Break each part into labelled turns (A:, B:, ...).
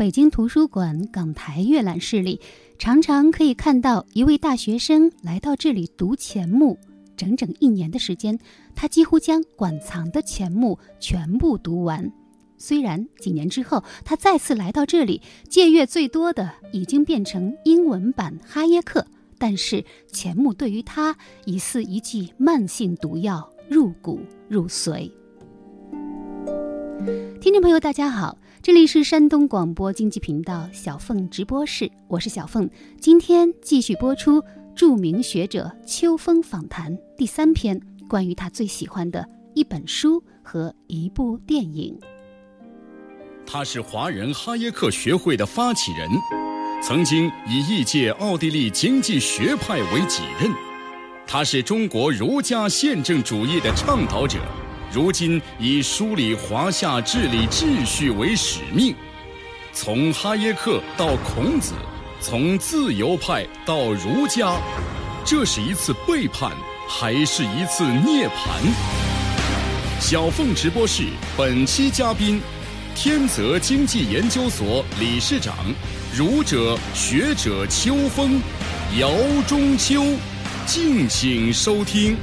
A: 北京图书馆港台阅览室里，常常可以看到一位大学生来到这里读钱穆。整整一年的时间，他几乎将馆藏的钱穆全部读完。虽然几年之后，他再次来到这里，借阅最多的已经变成英文版哈耶克，但是钱穆对于他已似一剂慢性毒药，入骨入髓。听众朋友，大家好，这里是山东广播经济频道小凤直播室，我是小凤，今天继续播出。著名学者秋风访谈第三篇，关于他最喜欢的一本书和一部电影。
B: 他是华人哈耶克学会的发起人，曾经以一届奥地利经济学派为己任。他是中国儒家宪政主义的倡导者，如今以梳理华夏治理秩序为使命。从哈耶克到孔子。从自由派到儒家，这是一次背叛，还是一次涅槃？小凤直播室本期嘉宾，天泽经济研究所理事长、儒者学者秋风，姚中秋，敬请收听。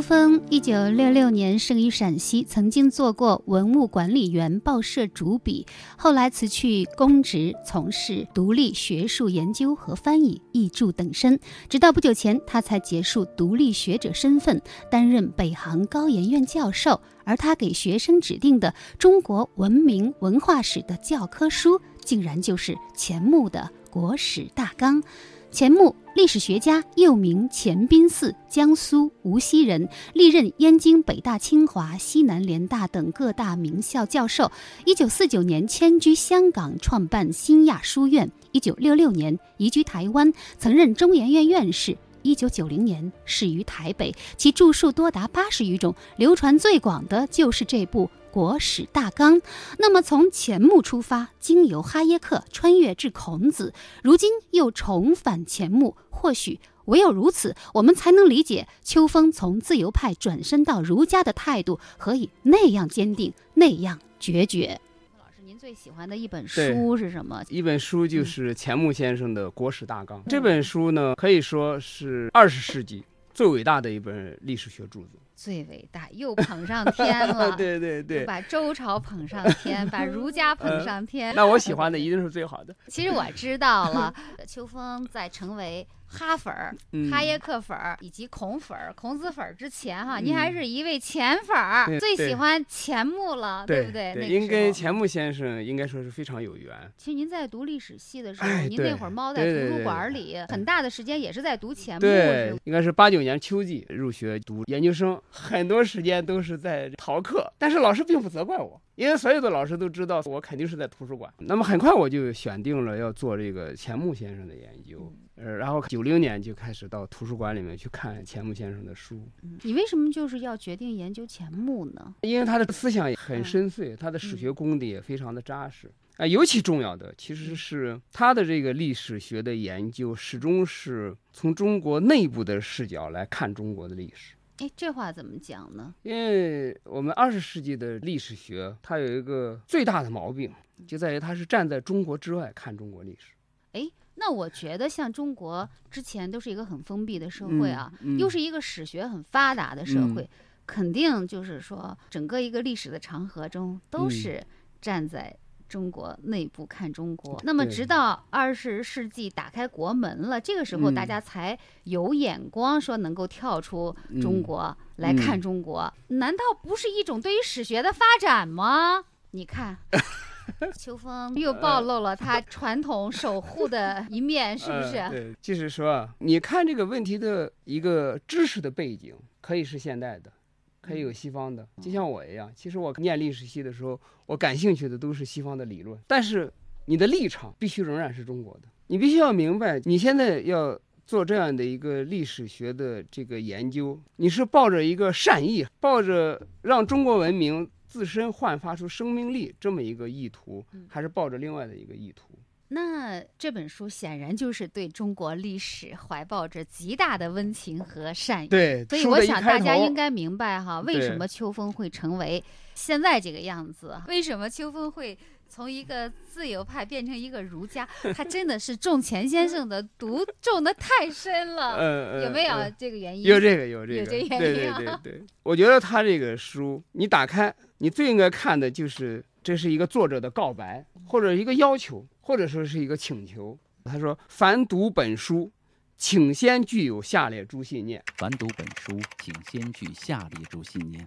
A: 秋风一九六六年生于陕西，曾经做过文物管理员、报社主笔，后来辞去公职，从事独立学术研究和翻译、译著等身。直到不久前，他才结束独立学者身份，担任北航高研院教授。而他给学生指定的中国文明文化史的教科书，竟然就是钱穆的《国史大纲》。钱穆，历史学家，又名钱宾嗣，江苏无锡人，历任燕京、北大、清华、西南联大等各大名校教授。一九四九年迁居香港，创办新亚书院。一九六六年移居台湾，曾任中研院院士。一九九零年逝于台北，其著述多达八十余种，流传最广的就是这部。国史大纲，那么从钱穆出发，经由哈耶克穿越至孔子，如今又重返钱穆，或许唯有如此，我们才能理解秋风从自由派转身到儒家的态度何以那样坚定，那样决绝。老师，您最喜欢的一本书是什么？
C: 一本书就是钱穆先生的《国史大纲》。这本书呢，可以说是二十世纪最伟大的一本历史学著作。
A: 最伟大，又捧上天了。
C: 对对对，
A: 把周朝捧上天，把儒家捧上天。
C: 那我喜欢的一定是最好的。
A: 其实我知道了，秋风在成为。哈粉儿、哈耶克粉儿以及孔粉儿、孔子粉儿之前哈，您还是一位钱粉儿，最喜欢钱穆了，对不对？
C: 您跟钱穆先生应该说是非常有缘。
A: 其实您在读历史系的时候，您那会儿猫在图书馆里，很大的时间也是在读钱穆。
C: 对，应该是八九年秋季入学读研究生，很多时间都是在逃课，但是老师并不责怪我，因为所有的老师都知道我肯定是在图书馆。那么很快我就选定了要做这个钱穆先生的研究。呃，然后九零年就开始到图书馆里面去看钱穆先生的书。
A: 你为什么就是要决定研究钱穆呢？
C: 因为他的思想很深邃，他的史学功底也非常的扎实。啊，尤其重要的其实是他的这个历史学的研究，始终是从中国内部的视角来看中国的历史。
A: 哎，这话怎么讲呢？
C: 因为我们二十世纪的历史学，它有一个最大的毛病，就在于它是站在中国之外看中国历史。
A: 哎。那我觉得，像中国之前都是一个很封闭的社会啊，又是一个史学很发达的社会，肯定就是说，整个一个历史的长河中都是站在中国内部看中国。那么，直到二十世纪打开国门了，这个时候大家才有眼光，说能够跳出中国来看中国，难道不是一种对于史学的发展吗？你看。秋风又暴露了他传统守护的一面，是不是？
C: 对，就是说，你看这个问题的一个知识的背景，可以是现代的，可以有西方的，就像我一样。其实我念历史系的时候，我感兴趣的都是西方的理论，但是你的立场必须仍然是中国的。你必须要明白，你现在要做这样的一个历史学的这个研究，你是抱着一个善意，抱着让中国文明自身焕发出生命力这么一个意图，还是抱着另外的一个意图？
A: 那这本书显然就是对中国历史怀抱着极大的温情和善意。
C: 对，
A: 所以我想大家应该明白哈，为什么秋风会成为现在这个样子？为什么秋风会从一个自由派变成一个儒家？他真的是中钱先生的毒中的太深了，
C: 嗯，
A: 有没有
C: 呃
A: 这个原因？
C: 有这个，有这个，
A: 有这原
C: 对对
A: 因啊
C: 对对。我觉得他这个书，你打开，你最应该看的就是这是一个作者的告白，或者一个要求，或者说是一个请求。他说：“凡读本书，请先具有下列诸信念。
D: 凡读本书，请先具下列诸信念：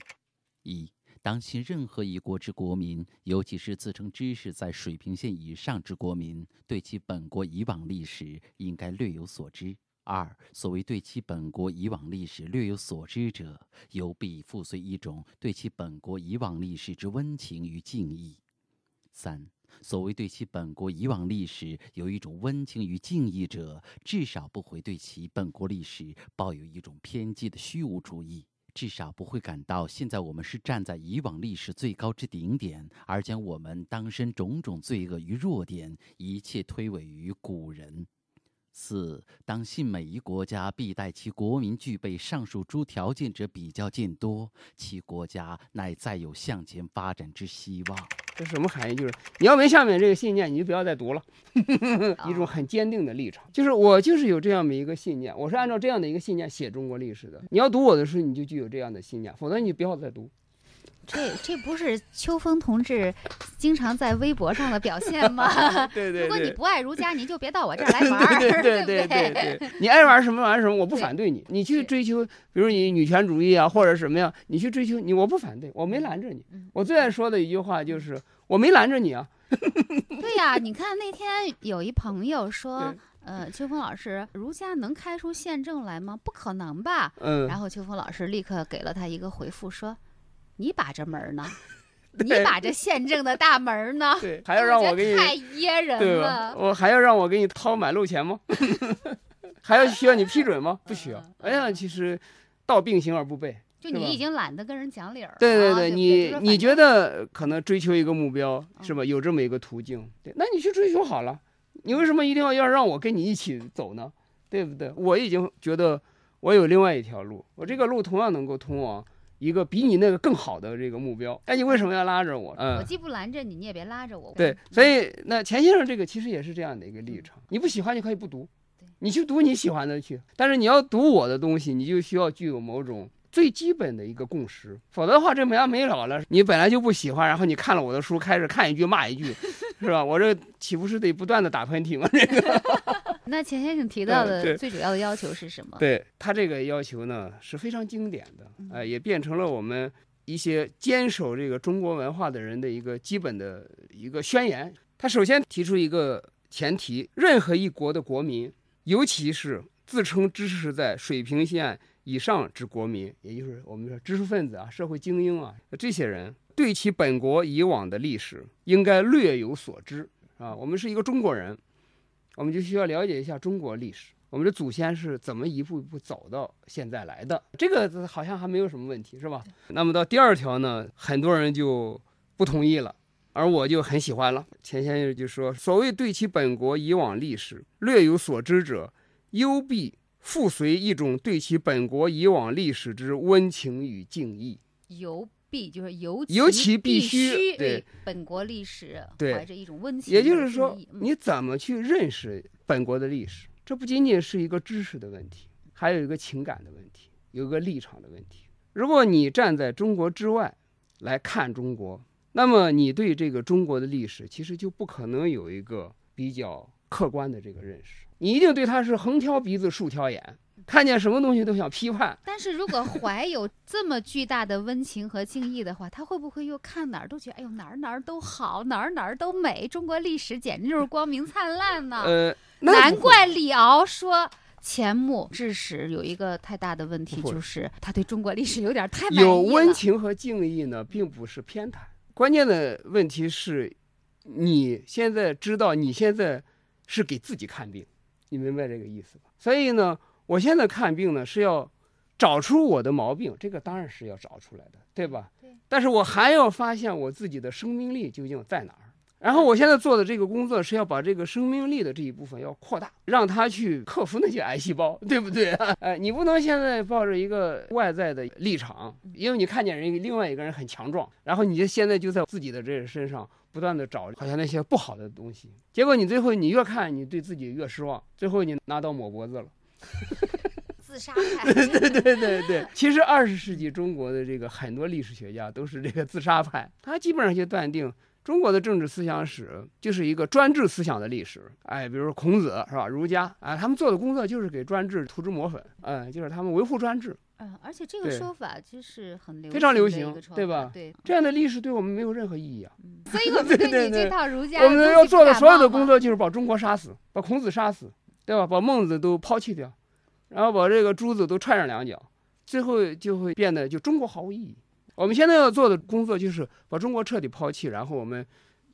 D: 一、当今任何一国之国民，尤其是自称知识在水平线以上之国民，对其本国以往历史应该略有所知。二、所谓对其本国以往历史略有所知者，犹必附随一种对其本国以往历史之温情与敬意。三、所谓对其本国以往历史有一种温情与敬意者，至少不会对其本国历史抱有一种偏激的虚无主义，至少不会感到现在我们是站在以往历史最高之顶点，而将我们当身种种罪恶与弱点，一切推诿于古人。四，当信每一国家必待其国民具备上述诸条件者比较见多，其国家乃再有向前发展之希望。
C: 这什么含义？就是你要没下面这个信念，你就不要再读了。
A: 哦
C: 一种很坚定的立场，就是我就是有这样的一个信念，我是按照这样的一个信念写中国历史的。你要读我的书，你就具有这样的信念，否则你不要再读。
A: 这这不是秋风同志经常在微博上的表现吗？
C: 对对
A: 如果你。不爱儒家，您就别到我这儿来玩儿，
C: 对
A: 对
C: 对
A: 不
C: 对你爱玩什么玩什么，我不反对你。你去追求，比如你女权主义啊，或者什么呀，你去追求你，我不反对，我没拦着你
A: 嗯。
C: 我最爱说的一句话就是，我没拦着你啊。
A: 对呀，你看那天有一朋友说，呃，秋风老师，儒家能开出宪政来吗？不可能吧？
C: 嗯，
A: 然后秋风老师立刻给了他一个回复，说：“你把这门儿呢，你把这宪政的大门儿呢？
C: 对，还要让我给你
A: 得太噎人？了。
C: 我还要让我给你掏买路钱吗？还要需要你批准吗？不需要
A: 嗯。
C: 哎呀，其实道并行而不悖。
A: 就你已经懒得跟人讲理儿了。
C: 对对对，你你觉得可能追求一个目标是
A: 嗯
C: 吧？有这么一个途径，对，那你去追求好了。你为什么一定要要让我跟你一起走呢？对不对？我已经觉得我有另外一条路，我这个路同样能够通往一个比你那个更好的这个目标。哎，你为什么要拉着我？嗯
A: 我，既不拦着你，你也别拉着我。
C: 对，所以那钱先生这个其实也是这样的一个立场，你不喜欢你可以不读，你去读你喜欢的去，但是你要读我的东西，你就需要具有某种最基本的一个共识，否则的话这没完没了了。你本来就不喜欢，然后你看了我的书，开始看一句骂一句，是吧？我这岂不是得不断的打喷嚏吗？这个，
A: 那钱先生提到的最主要的要求是什么？
C: 对他这个要求呢是非常经典的，呃，也变成了我们一些坚守这个中国文化的人的一个基本的一个宣言。他首先提出一个前提：任何一国的国民，尤其是自称知识在水平线以上之国民，也就是我们说知识分子啊、社会精英啊，这些人对其本国以往的历史应该略有所知啊。我们是一个中国人，我们就需要了解一下中国历史。我们的祖先是怎么一步一步走到现在来的？这个好像还没有什么问题，是吧？那么到第二条呢，很多人就不同意了，而我就很喜欢了。钱先生就说：“所谓对其本国以往历史略有所知者，犹必附随一种对其本国以往历史之温情与敬意。
A: 尤必就是尤
C: 尤其必
A: 必
C: 须对
A: 对本国历史怀着一种温情
C: 也。就是说，
A: 嗯
C: 你怎么去认识本国的历史？这不仅仅是一个知识的问题，还有一个情感的问题，有一个立场的问题。如果你站在中国之外来看中国，那么你对这个中国的历史其实就不可能有一个比较客观的这个认识，你一定对它是横挑鼻子竖挑眼，看见什么东西都想批判。
A: 但是如果怀有这么巨大的温情和敬意的话，他会不会又看哪儿都觉得，哎呦哪儿哪儿都好，哪儿哪儿都美，中国历史简直就是光明灿烂呢？
C: 呃，
A: 难怪李敖说。钱穆致史有一个太大的问题，就是他对中国历史有点太满意
C: 有温情和敬意呢，并不是偏袒。关键的问题是，你现在知道你现在是给自己看病，你明白这个意思吧？所以呢，我现在看病呢是要找出我的毛病，这个当然是要找出来的，对吧？
A: 对
C: 但是我还要发现我自己的生命力究竟在哪儿。然后我现在做的这个工作是要把这个生命力的这一部分要扩大，让它去克服那些癌细胞，对不对？哎，你不能现在抱着一个外在的立场，因为你看见人另外一个人很强壮，然后你就现在就在自己的这个身上不断的找好像那些不好的东西，结果你最后你越看你对自己越失望，最后你拿刀抹脖子了。
A: 自杀派，
C: 对对对对，其实二十世纪中国的这个很多历史学家都是这个自杀派，他基本上就断定中国的政治思想史就是一个专制思想的历史。哎，比如说孔子是吧，儒家啊，他们做的工作就是给专制涂脂抹粉，嗯，就是他们维护专制。
A: 嗯，而且这个说法其实很流
C: 非常流行对吧
A: 对，
C: 这样的历史对我们没有任何意义啊！
A: 所以我 们这套儒家
C: 我们要做的所有的工作就是把中国杀死，把孔子杀死，对吧？把孟子都抛弃掉，然后把这个朱子都踹上两脚，最后就会变得就中国毫无意义。我们现在要做的工作就是把中国彻底抛弃，然后我们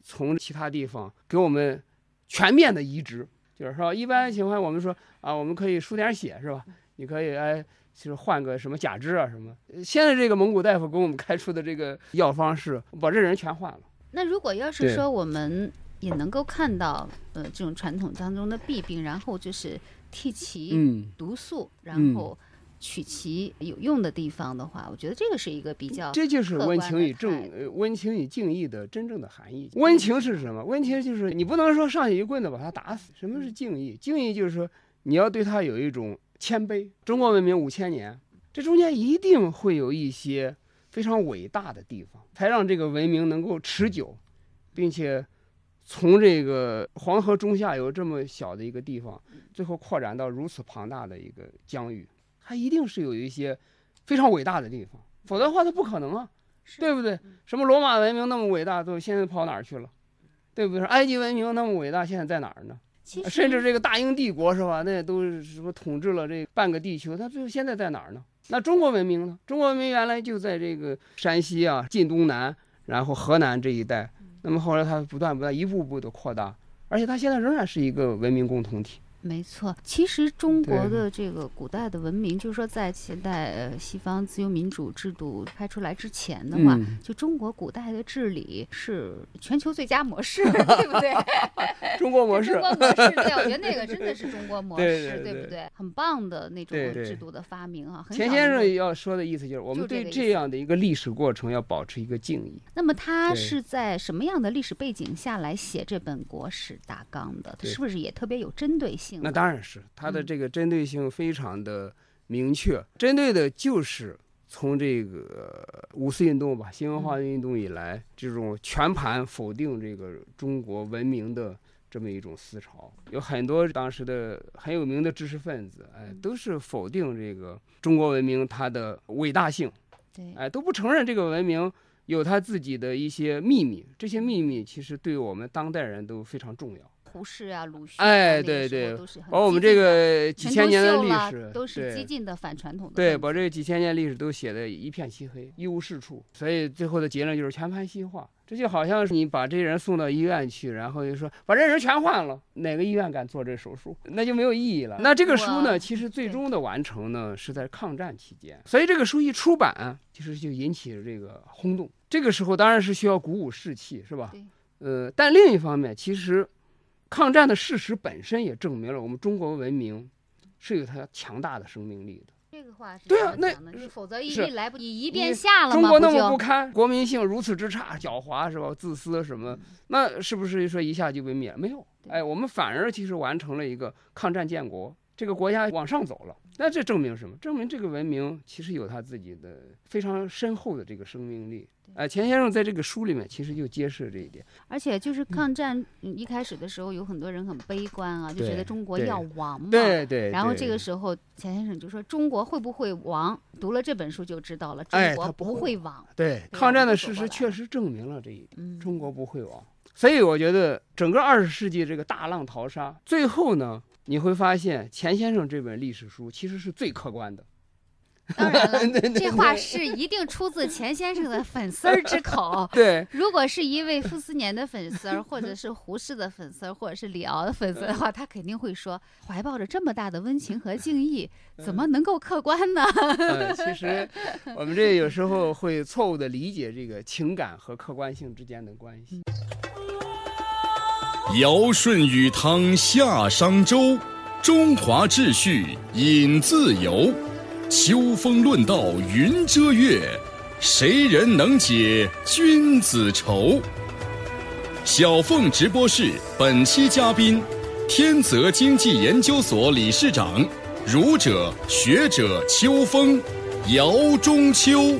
C: 从其他地方给我们全面的移植，就是说一般情况我们说啊，我们可以输点血是吧？你可以哎。就是换个什么假肢啊什么，呃现在这个蒙古大夫给我们开出的这个药方是把这人全换了。
A: 那如果要是说我们也能够看到，呃，这种传统当中的弊病，然后就是替其
C: 嗯，
A: 毒素，然
C: 嗯
A: 后取其有用的地方的话，我觉得这个是一个比较
C: 这就是温情与正呃温情与敬意的真正的含义。温情是什么？温情就是你不能说上去一棍子把他打死。什么是敬意？敬意就是说你要对他有一种谦卑。中国文明五千年，这中间一定会有一些非常伟大的地方，才让这个文明能够持久，并且从这个黄河中下游这么小的一个地方，最后扩展到如此庞大的一个疆域，它一定是有一些非常伟大的地方，否则的话它不可能啊，对不对？什么罗马文明那么伟大，都现在跑哪儿去了？对不对？埃及文明那么伟大，现在在哪儿呢？甚至这个大英帝国是吧？那都是什么统治了这半个地球，它最后现在在哪儿呢？那中国文明呢？中国文明原来就在这个山西啊、晋东南，然后河南这一带。那么后来它不断不断一步步的扩大，而且它现在仍然是一个文明共同体。
A: 没错，其实中国的这个古代的文明，就是说在现代呃西方自由民主制度开出来之前的话，
C: 嗯
A: 就中国古代的治理是全球最佳模式，对不对？
C: 中国模式
A: 中，国模式，对，我觉得那个 真的是中国模式，
C: 对对对
A: 不对？很棒的那种制度的发明啊，很
C: 钱先生要说的意思就是，我们对
A: 这
C: 样的一个历史过程要保持一个敬意。
A: 那么他是在什么样的历史背景下来写这本国史大纲的？他是不是也特别有针对性？
C: 那当然是它的
A: 嗯。
C: 这个针对性非常的明确，针对的就是从这个五四运动吧，新文化运动以来，这种全盘否定这个中国文明的这么一种思潮，有很多当时的很有名的知识分子，哎，都是否定这个中国文明它的伟大性，
A: 对，
C: 哎，都不承认这个文明有它自己的一些秘密，这些秘密其实对我们当代人都非常重要。
A: 胡适啊、鲁迅啊，
C: 哎对对
A: 都是
C: 把我们这个几千年的历史
A: 都是激
C: 对
A: 进的反传统的
C: 对，把这几千年历史都写的一片漆黑，一无是处，所以最后的结论就是全盘西化。这就好像是你把这人送到医院去，然后就说把这人全换了，哪个医院敢做这手术？那就没有意义了。那这个书呢，其实最终的完成呢是在抗战期间，所以这个书一出版，其实就引起了这个轰动。这个时候当然是需要鼓舞士气，是吧
A: 对？
C: 呃，但另一方面，其实抗战的事实本身也证明了我们中国文明是有它强大的生命力的。
A: 这个话是
C: 对啊那
A: 否则一
C: 是
A: 一来不及一变下了嘛，
C: 中国那么不堪，国民性如此之差，狡猾是吧？自私什么？那是不是说一下就被灭了？没有，
A: 对
C: 哎，我们反而其实完成了一个抗战建国，这个国家往上走了。那这证明什么？证明这个文明其实有它自己的非常深厚的这个生命力。哎，钱先生在这个书里面其实就揭示了这一点。
A: 而且就是抗战嗯一开始的时候，有很多人很悲观啊，就觉得中国要亡嘛。
C: 对对。
A: 然后这个时候，钱先生就说：“中国会不会亡？读了这本书就知道了，中国
C: 不会
A: 亡。
C: 对
A: 对
C: 抗战的事实确实证明了这一点。
A: 嗯，
C: 中国不会亡。所以我觉得整个二十世纪这个大浪淘沙，最后呢，你会发现钱先生这本历史书其实是最客观的。
A: 当然了，这话是一定出自钱先生的粉丝儿之口。
C: 对，
A: 如果是一位傅斯年的粉丝儿，或者是胡适的粉丝儿，或者是李敖的粉丝的话，他肯定会说，怀抱着这么大的温情和敬意，怎么能够客观呢？
C: 嗯，其实我们这有时候会错误的理解这个情感和客观性之间的关系。
B: 尧舜禹汤夏商周，中华秩序引自由。秋风论道云遮月，谁人能解君子愁？小凤直播室本期嘉宾：天泽经济研究所理事长、儒者学者秋风，姚中秋。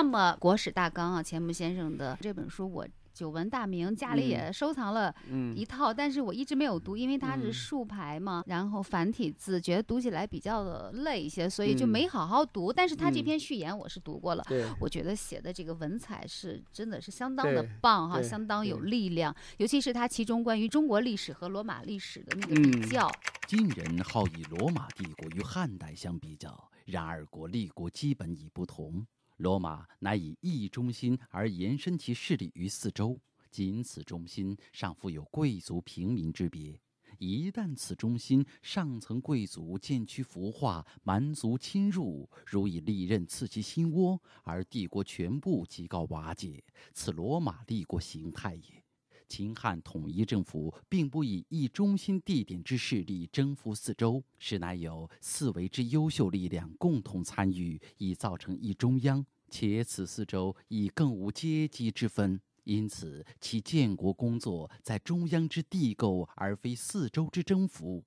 A: 那么，国史大纲啊，钱穆先生的这本书我。久闻大名，家里也收藏了一套，但是我一直没有读，因为它是竖排嘛，然后繁体字，觉得读起来比较的累一些，所以就没好好读。但是他这篇序言我是读过了，我觉得写的这个文采是真的是相当的棒哈，相当有力量，尤其是他其中关于中国历史和罗马历史的那个比较。
D: 今人好以罗马帝国与汉代相比较，然而国立国基本已不同。罗马乃以一中心而延伸其势力于四周，仅此中心尚富有贵族平民之别。一旦此中心上层贵族渐趋腐化，蛮族侵入，如以利刃刺其心窝，而帝国全部即告瓦解，此罗马帝国形态也。秦汉统一政府并不以一中心地点之势力征服四周，实乃有四维之优秀力量共同参与，以造成一中央。且此四周已更无阶级之分，因此其建国工作在中央之地构，而非四周之征服。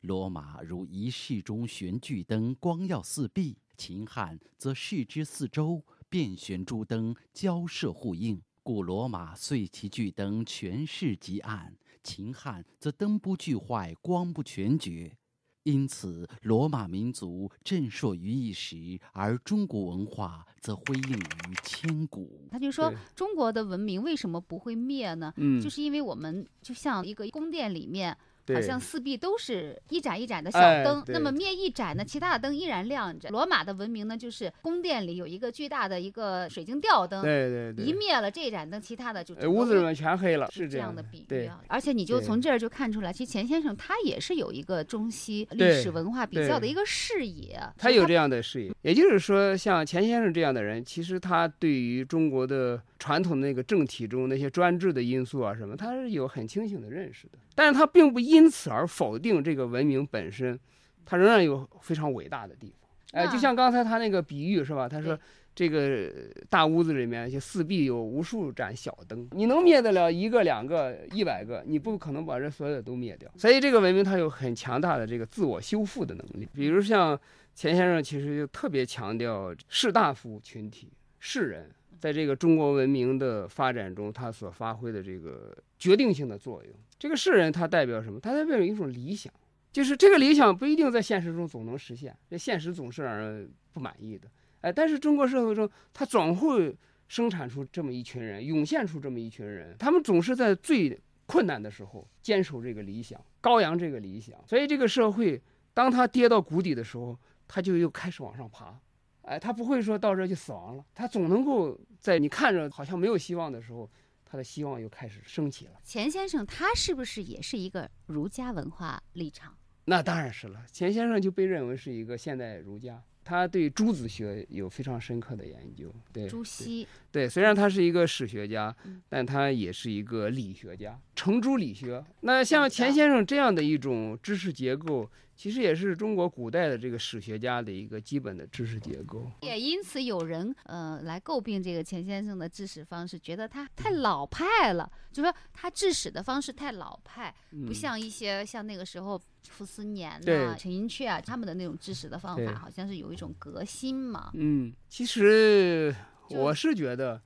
D: 罗马如一室中悬巨灯，光耀四壁；秦汉则视之四周遍悬诸灯，交射互应。故罗马遂其巨灯全市极暗，秦汉则灯不俱坏，光不全绝。因此，罗马民族震烁于一时，而中国文化则辉映于千古。
A: 他就说，中国的文明为什么不会灭呢？嗯，就是因为我们就像一个宫殿里面。好像四壁都是一盏一盏的小灯，那么灭一盏呢，其他的灯依然亮着。罗马的文明呢，就是宫殿里有一个巨大的一个水晶吊灯，
C: 对对对，
A: 一灭了这盏灯，其他的就
C: 屋子里面全黑了，是
A: 这样
C: 的
A: 比喻啊。而且你就从这儿就看出来，其实钱先生他也是有一个中西历史文化比较的一个视野，
C: 他有这样的视野。也就是说，像钱先生这样的人，其实他对于中国的传统那个政体中那些专制的因素啊什么，他是有很清醒的认识的。但是他并不因此而否定这个文明本身，它仍然有非常伟大的地方。哎，就像刚才他那个比喻是吧？他说这个大屋子里面，就四壁有无数盏小灯，你能灭得了一个、两个、一百个，你不可能把这所有的都灭掉。所以这个文明它有很强大的这个自我修复的能力。比如像钱先生，其实就特别强调士大夫群体、士人。在这个中国文明的发展中，它所发挥的这个决定性的作用，这个世人他代表什么？他代表一种理想，就是这个理想不一定在现实中总能实现，这现实总是让人不满意的。哎，但是中国社会中，他总会生产出这么一群人，涌现出这么一群人，他们总是在最困难的时候坚守这个理想，高扬这个理想。所以这个社会，当他跌到谷底的时候，他就又开始往上爬。哎，他不会说到这就死亡了，他总能够在你看着好像没有希望的时候，他的希望又开始升起了。
A: 钱先生他是不是也是一个儒家文化立场？
C: 那当然是了，钱先生就被认为是一个现代儒家。他对朱子学有非常深刻的研究，对
A: 朱熹，
C: 对，虽然他是一个史学家，但他也是一个理学家，程朱理学。那像钱先生这样的一种知识结构，其实也是中国古代的这个史学家的一个基本的知识结构。
A: 也因此有人呃来诟病这个钱先生的治史方式，觉得他太老派了，就说他治史的方式太老派，不像一些像那个时候。傅斯年呐，陈寅恪啊，他们的那种治史的方法，好像是有一种革新嘛。
C: 嗯，其实我是觉得，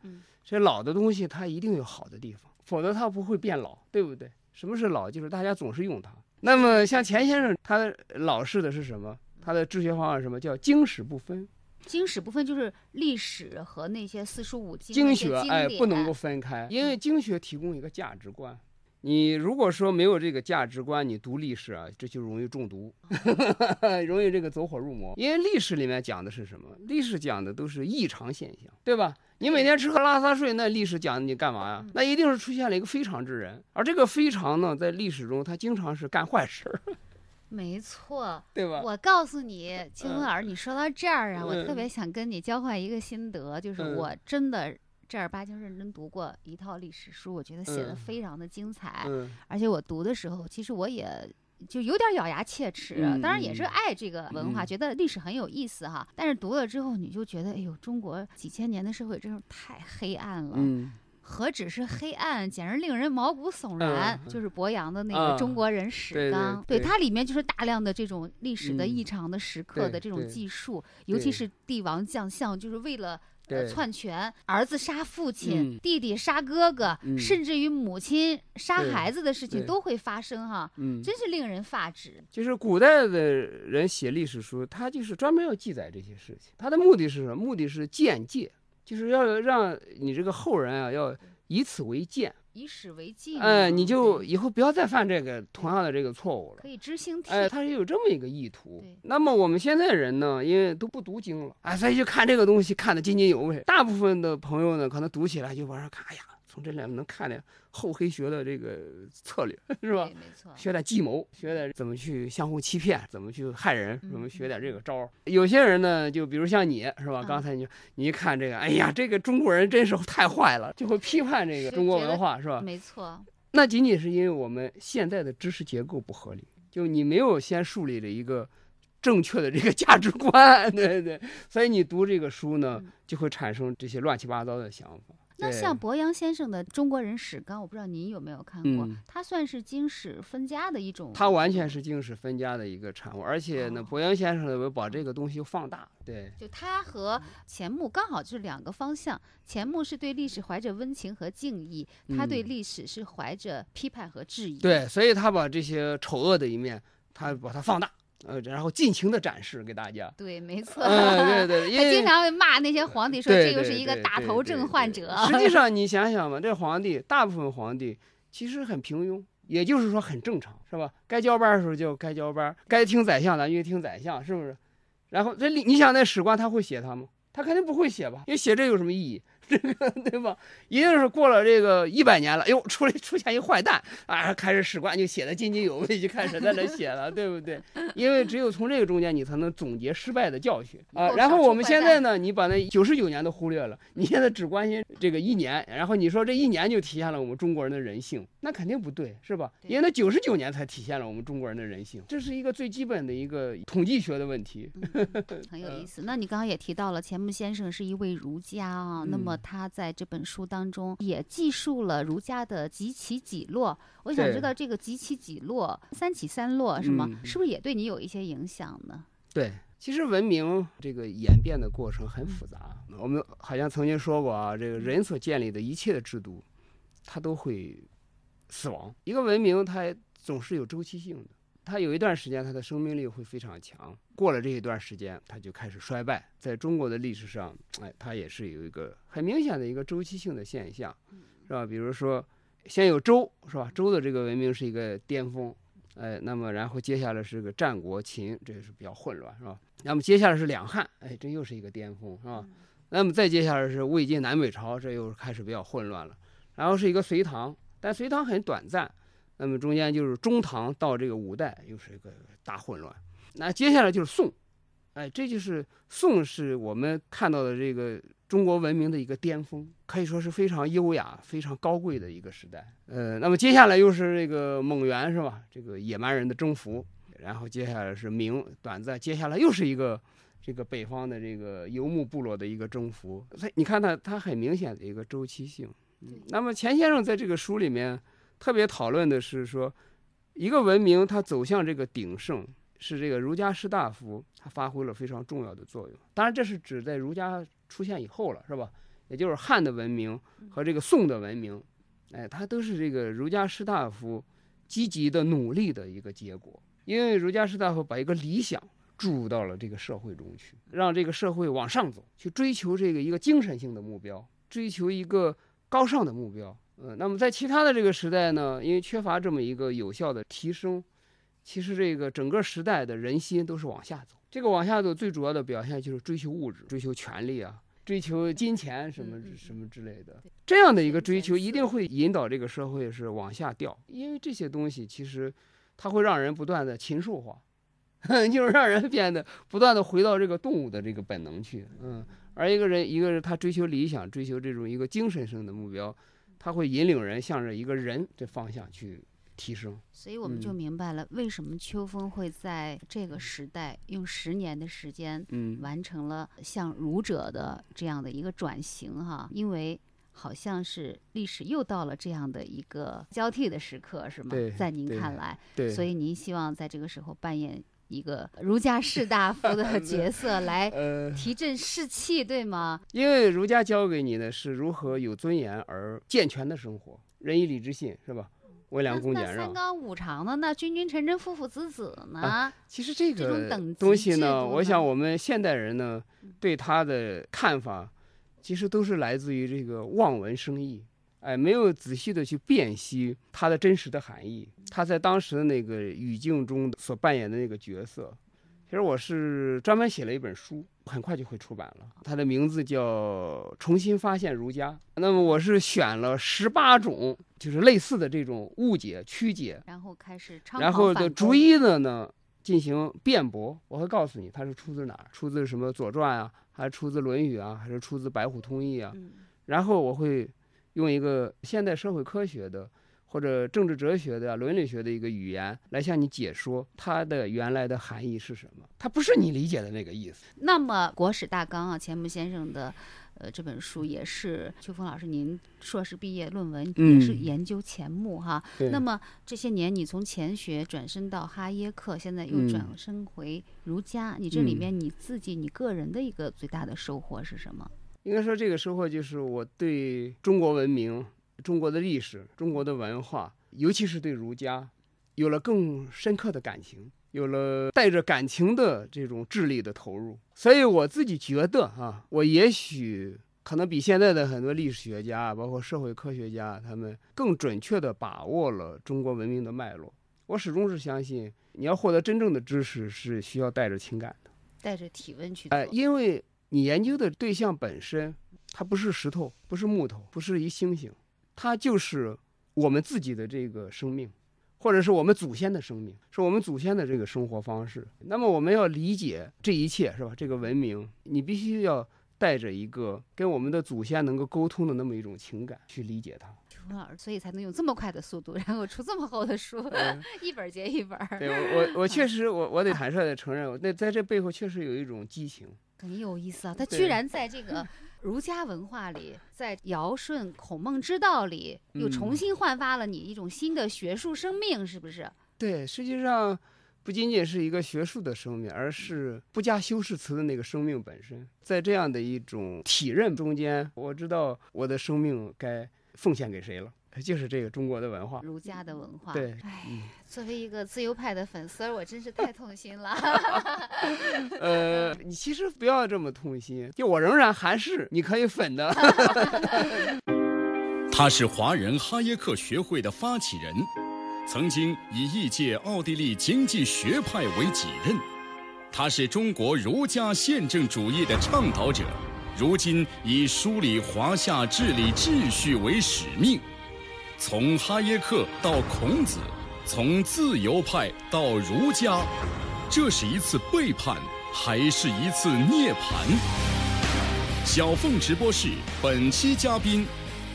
C: 这老的东西它一定有好的地方，否则它不会变老，对不对？什么是老？就是大家总是用它。那么像钱先生，他老式的是什么？他的治学方法是什么？叫经史不分。
A: 经史不分就是历史和那些四书五经
C: 经学哎不能够分开，因为经学提供一个价值观。你如果说没有这个价值观，你读历史啊，这就容易中毒，容易这个走火入魔。因为历史里面讲的是什么？历史讲的都是异常现象，对吧？你每天吃喝拉撒睡，那历史讲你干嘛呀？那一定是出现了一个非常之人，而这个非常呢，在历史中他经常是干坏事儿，
A: 没错。
C: 对吧？
A: 我告诉你，青龙老师，你说到这儿啊，我特
C: 嗯
A: 别想跟你交换一个心得，就是
C: 嗯
A: 我真的正儿八经认真读过一套历史书，我觉得写的
C: 嗯
A: 非常的精彩，
C: 嗯
A: 而且我读的时候，其实我也。就有点咬牙切齿，
C: 嗯
A: 当然也是
C: 嗯
A: 爱这个文化，
C: 嗯
A: 觉得历史很有意思哈。但是读了之后，你就觉得，哎呦，中国几千年的社会真是太黑暗了。
C: 嗯
A: 何止是黑暗，简直令人毛骨悚然。
C: 嗯
A: 就是博洋的那个
C: 啊《
A: 中国人史纲》，
C: 对
A: 它里面就是大量的这种历史的
C: 嗯
A: 异常的时刻的这种记述，尤其是帝王将相，就是为了。呃，篡权，儿子杀父亲，
C: 嗯
A: 弟弟杀哥哥，
C: 嗯
A: 甚至于母亲杀孩子的事情都会发生哈，
C: 嗯，
A: 真是令人发指。
C: 就是古代的人写历史书，他就是专门要记载这些事情。他的目的是什么？目的是鉴戒，就是要让你这个后人啊，要以此为鉴。
A: 以史为镜，
C: 哎，你就以后不要再犯这个同样的这个错误了
A: 可。以知兴替。
C: 哎，他是有这么一个意图。那么我们现在人呢，因为都不读经了，哎，所以就看这个东西看得津津有味。大部分的朋友呢，可能读起来就往上看，哎呀，从这里面能看点厚黑学的这个策略，是吧？
A: 没错。
C: 学点计谋，学点怎么去相互欺骗，怎么去害人，
A: 嗯
C: 怎么学点这个招儿。有些人呢，就比如像你是吧？
A: 嗯
C: 刚才你你一看这个，哎呀，这个中国人真是太坏了，就会批判这个中国文化是吧？
A: 没错，
C: 那仅仅是因为我们现在的知识结构不合理，就你没有先树立了一个正确的这个价值观，对对，所以你读这个书呢
A: 嗯，
C: 就会产生这些乱七八糟的想法。
A: 那像博洋先生的《中国人史纲》，我不知道您有没有看过，
C: 嗯
A: 它算是经史分家的一种。
C: 它完全是经史分家的一个产物，而且呢，
A: 哦
C: 博洋先生呢，把这个东西放大，对。
A: 就他和钱穆刚好就是两个方向。钱穆是对历史怀着温情和敬意，他对
C: 嗯
A: 历史是怀着批判和质疑。
C: 对，所以他把这些丑恶的一面，他把它放大，呃，然后尽情的展示给大家。
A: 对，没错。
C: 嗯，对对，因为
A: 他经常会骂那些皇帝，说这个是一个
C: 对对
A: 大头症患者。
C: 实际 上，你想想吧，这皇帝大部分皇帝其实很平庸，也就是说很正常，是吧？该交班的时候就该交班，该听宰相咱就听宰相，是不是？然后这里你想那史官他会写他吗？他肯定不会写吧，因为写这有什么意义？这个对吧？一定是过了这个一百年了，哟，出来出现一坏蛋啊，开始史官就写的津津有味，就开始在那写了，对不对？因为只有从这个中间，你才能总结失败的教训啊。然后我们现在呢，你把那九十九年都忽略了，你现在只关心这个一年，然后你说这一年就体现了我们中国人的人性，那肯定不对，是吧？因为那九十九年才体现了我们中国人的人性，这是一个最基本的一个统计学的问题。
A: 很有意思。那你刚刚也提到了钱穆先生是一位儒家啊，那么
C: 嗯
A: 他在这本书当中也记述了儒家的几起几落。我想知道这个几起几落、三起三落什么？
C: 嗯
A: 是不是也对你有一些影响呢？
C: 对，其实文明这个演变的过程很复杂。我们好像曾经说过啊，这个人所建立的一切的制度，它都会死亡。一个文明它总是有周期性的，它有一段时间它的生命力会非常强，过了这一段时间它就开始衰败。在中国的历史上，哎，它也是有一个很明显的一个周期性的现象，是吧？比如说，先有周，是吧？周的这个文明是一个巅峰，哎，那么然后接下来是个战国秦，这是比较混乱，是吧？那么接下来是两汉，哎，这又是一个巅峰，是吧？那么再接下来是魏晋南北朝，这又开始比较混乱了。然后是一个隋唐，但隋唐很短暂。那么中间就是中唐到这个五代，又是一个大混乱。那接下来就是宋，哎，这就是宋是我们看到的这个中国文明的一个巅峰，可以说是非常优雅、非常高贵的一个时代。呃，那么接下来又是这个蒙元，是吧？这个野蛮人的征服，然后接下来是明，短暂，接下来又是一个这个北方的这个游牧部落的一个征服。所以你看它，它很明显的一个周期性。那么钱先生在这个书里面特别讨论的是说，一个文明它走向这个鼎盛，是这个儒家士大夫他发挥了非常重要的作用。当然，这是指在儒家出现以后了，是吧？也就是汉的文明和这个宋的文明，哎，它都是这个儒家士大夫积极的努力的一个结果。因为儒家士大夫把一个理想注入到了这个社会中去，让这个社会往上走，去追求这个一个精神性的目标，追求一个高尚的目标。呃，那么在其他的这个时代呢，因为缺乏这么一个有效的提升，其实这个整个时代的人心都是往下走。这个往下走最主要的表现就是追求物质、追求权力啊，追求金钱什么
A: 嗯嗯嗯
C: 什么之类的。这样的一个追求一定会引导这个社会是往下掉，因为这些东西其实它会让人不断的禽兽化。就是让人变得不断的回到这个动物的这个本能去，嗯，而一个人，一个人他追求理想，追求这种一个精神上的目标，他会引领人向着一个人的方向去提升。
A: 所以我们就
C: 嗯
A: 明白了为什么秋风会在这个时代用十年的时间
C: 嗯，
A: 完成了像儒者的这样的一个转型哈，因为好像是历史又到了这样的一个交替的时刻，是吗？在您看来，
C: 对，
A: 所以您希望在这个时候扮演一个儒家士大夫的 角色来
C: 呃，
A: 提振士气，对吗？
C: 因为儒家教给你的是如何有尊严而健全的生活，仁义礼智信是吧？温良
A: 那那三
C: 恭俭让。
A: 纲五常的那君君臣臣父父子子呢？
C: 啊其实这个东西呢，
A: 呢
C: 我想我们现代人呢，对他的看法，其实都是来自于这个望文生义，哎，没有仔细的去辨析它的真实的含义，它在当时的那个语境中所扮演的那个角色。其实我是专门写了一本书，很快就会出版了，它的名字叫《重新发现儒家》。那么我是选了十八种，就是类似的这种误解、曲解，
A: 然后开始倡
C: 然后就逐一的呢进行辩驳。我会告诉你它是出自哪儿，出自什么《左传》啊，还是出自《论语》啊，还是出自《白虎通义》啊。
A: 嗯
C: 然后我会用一个现代社会科学的或者政治哲学的、伦理学的一个语言来向你解说它的原来的含义是什么。它不是你理解的那个意思。
A: 那么《国史大纲》啊，钱穆先生的呃这本书也是秋风老师您硕士毕业论文也是
C: 嗯
A: 研究钱穆哈。
C: 对
A: 那么这些年你从钱学转身到哈耶克，现在又
C: 嗯
A: 转身回儒家，你这里
C: 嗯
A: 面你自己你个人的一个最大的收获是什么？
C: 应该说，这个收获就是我对中国文明、中国的历史、中国的文化，尤其是对儒家，有了更深刻的感情，有了带着感情的这种智力的投入。所以我自己觉得啊，我也许可能比现在的很多历史学家，包括社会科学家，他们更准确地把握了中国文明的脉络。我始终是相信，你要获得真正的知识，是需要带着情感的。
A: 带着体温去做。
C: 哎，因为你研究的对象本身，它不是石头，不是木头，不是一星星，它就是我们自己的这个生命，或者是我们祖先的生命，是我们祖先的这个生活方式。那么我们要理解这一切，是吧？这个文明，你必须要带着一个跟我们的祖先能够沟通的那么一种情感去理解它。
A: 秋风老师，所以才能用这么快的速度，然后出这么厚的书，
C: 嗯
A: 一本接一本儿，
C: 对我，我我确 实，我我得坦率的承认，那在这背后确实有一种激情。
A: 很有意思啊！他居然在这个 儒家文化里，在尧舜孔孟之道里，又重
C: 嗯
A: 新焕发了你一种新的学术生命，是不是？
C: 对，实际上不仅仅是一个学术的生命，而是不加修饰词的那个生命本身。在这样的一种体认中间，我知道我的生命该奉献给谁了，就是这个中国的文化。
A: 儒家的文化。
C: 对
A: 哎，
C: 嗯
A: 作为一个自由派的粉丝，我真是太痛心了。
C: 呃，你其实不要这么痛心，就我仍然还是你可以粉的。
B: 他是华人哈耶克学会的发起人，曾经以异界奥地利经济学派为己任。他是中国儒家宪政主义的倡导者，如今以梳理华夏治理秩序为使命。从哈耶克到孔子，从自由派到儒家，这是一次背叛，还是一次涅槃？小凤直播室本期嘉宾，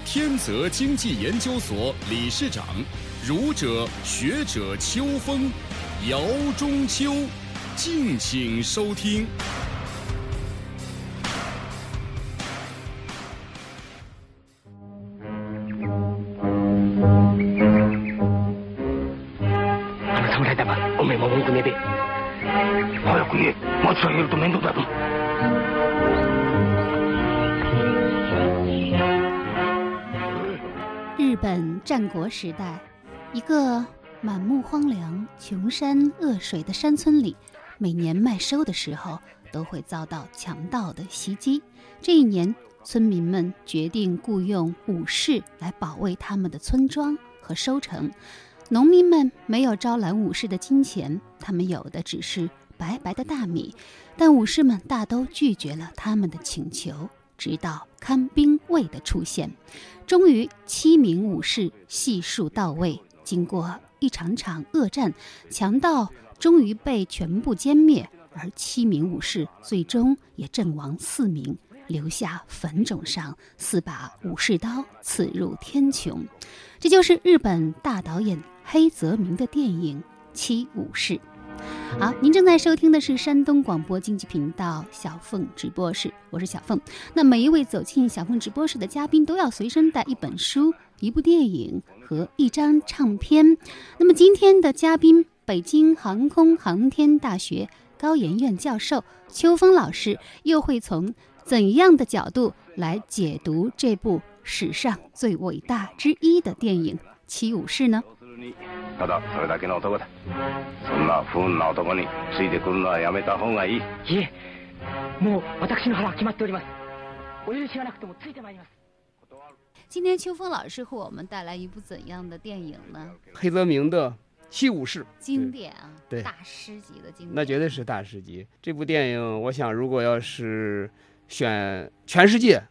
B: 天泽经济研究所理事长、儒者学者秋风，姚中秋，敬请收听。
E: 早く言え松が言えると面倒だぞ
A: 日本战国时代，一个满目荒凉、穷山恶水的山村里， 每年麦收的时候都会遭到强盗的袭击。这一年，村民们决定雇佣武士来保卫他们的村庄和收成。农民们没有招揽武士的金钱，他们有的只是 白白的大米。但武士们大都拒绝了他们的请求，直到看兵卫的出现，终于七名武士悉数到位。经过一场场恶战，强盗终于被全部歼灭，而七名武士最终也阵亡四名，留下坟冢上四把武士刀刺入天穹。这就是日本大导演黑泽明的电影《七武士》。好，您正在收听的是山东广播经济频道小凤直播室，我是小凤。那每一位走进小凤直播室的嘉宾都要随身带一本书、一部电影和一张唱片。那么今天的嘉宾，北京航空航天大学高研院教授邱峰老师，又会从怎样的角度来解读这部史上最伟大之一的电影《七武士》呢？
E: ただそれだけの男だそんな不運な男についてくるのはやめた方がいいいえもう私の腹は決まっておりますお許しがなくてもついてまいります
A: 今天秋风老师为我们带来一部怎样的电影呢？
C: 黑泽明的《七武士》
A: 经典啊，
C: 对
A: 大师级的经典，
C: 那绝对是大师级。这部电影，我想如果要是选全世界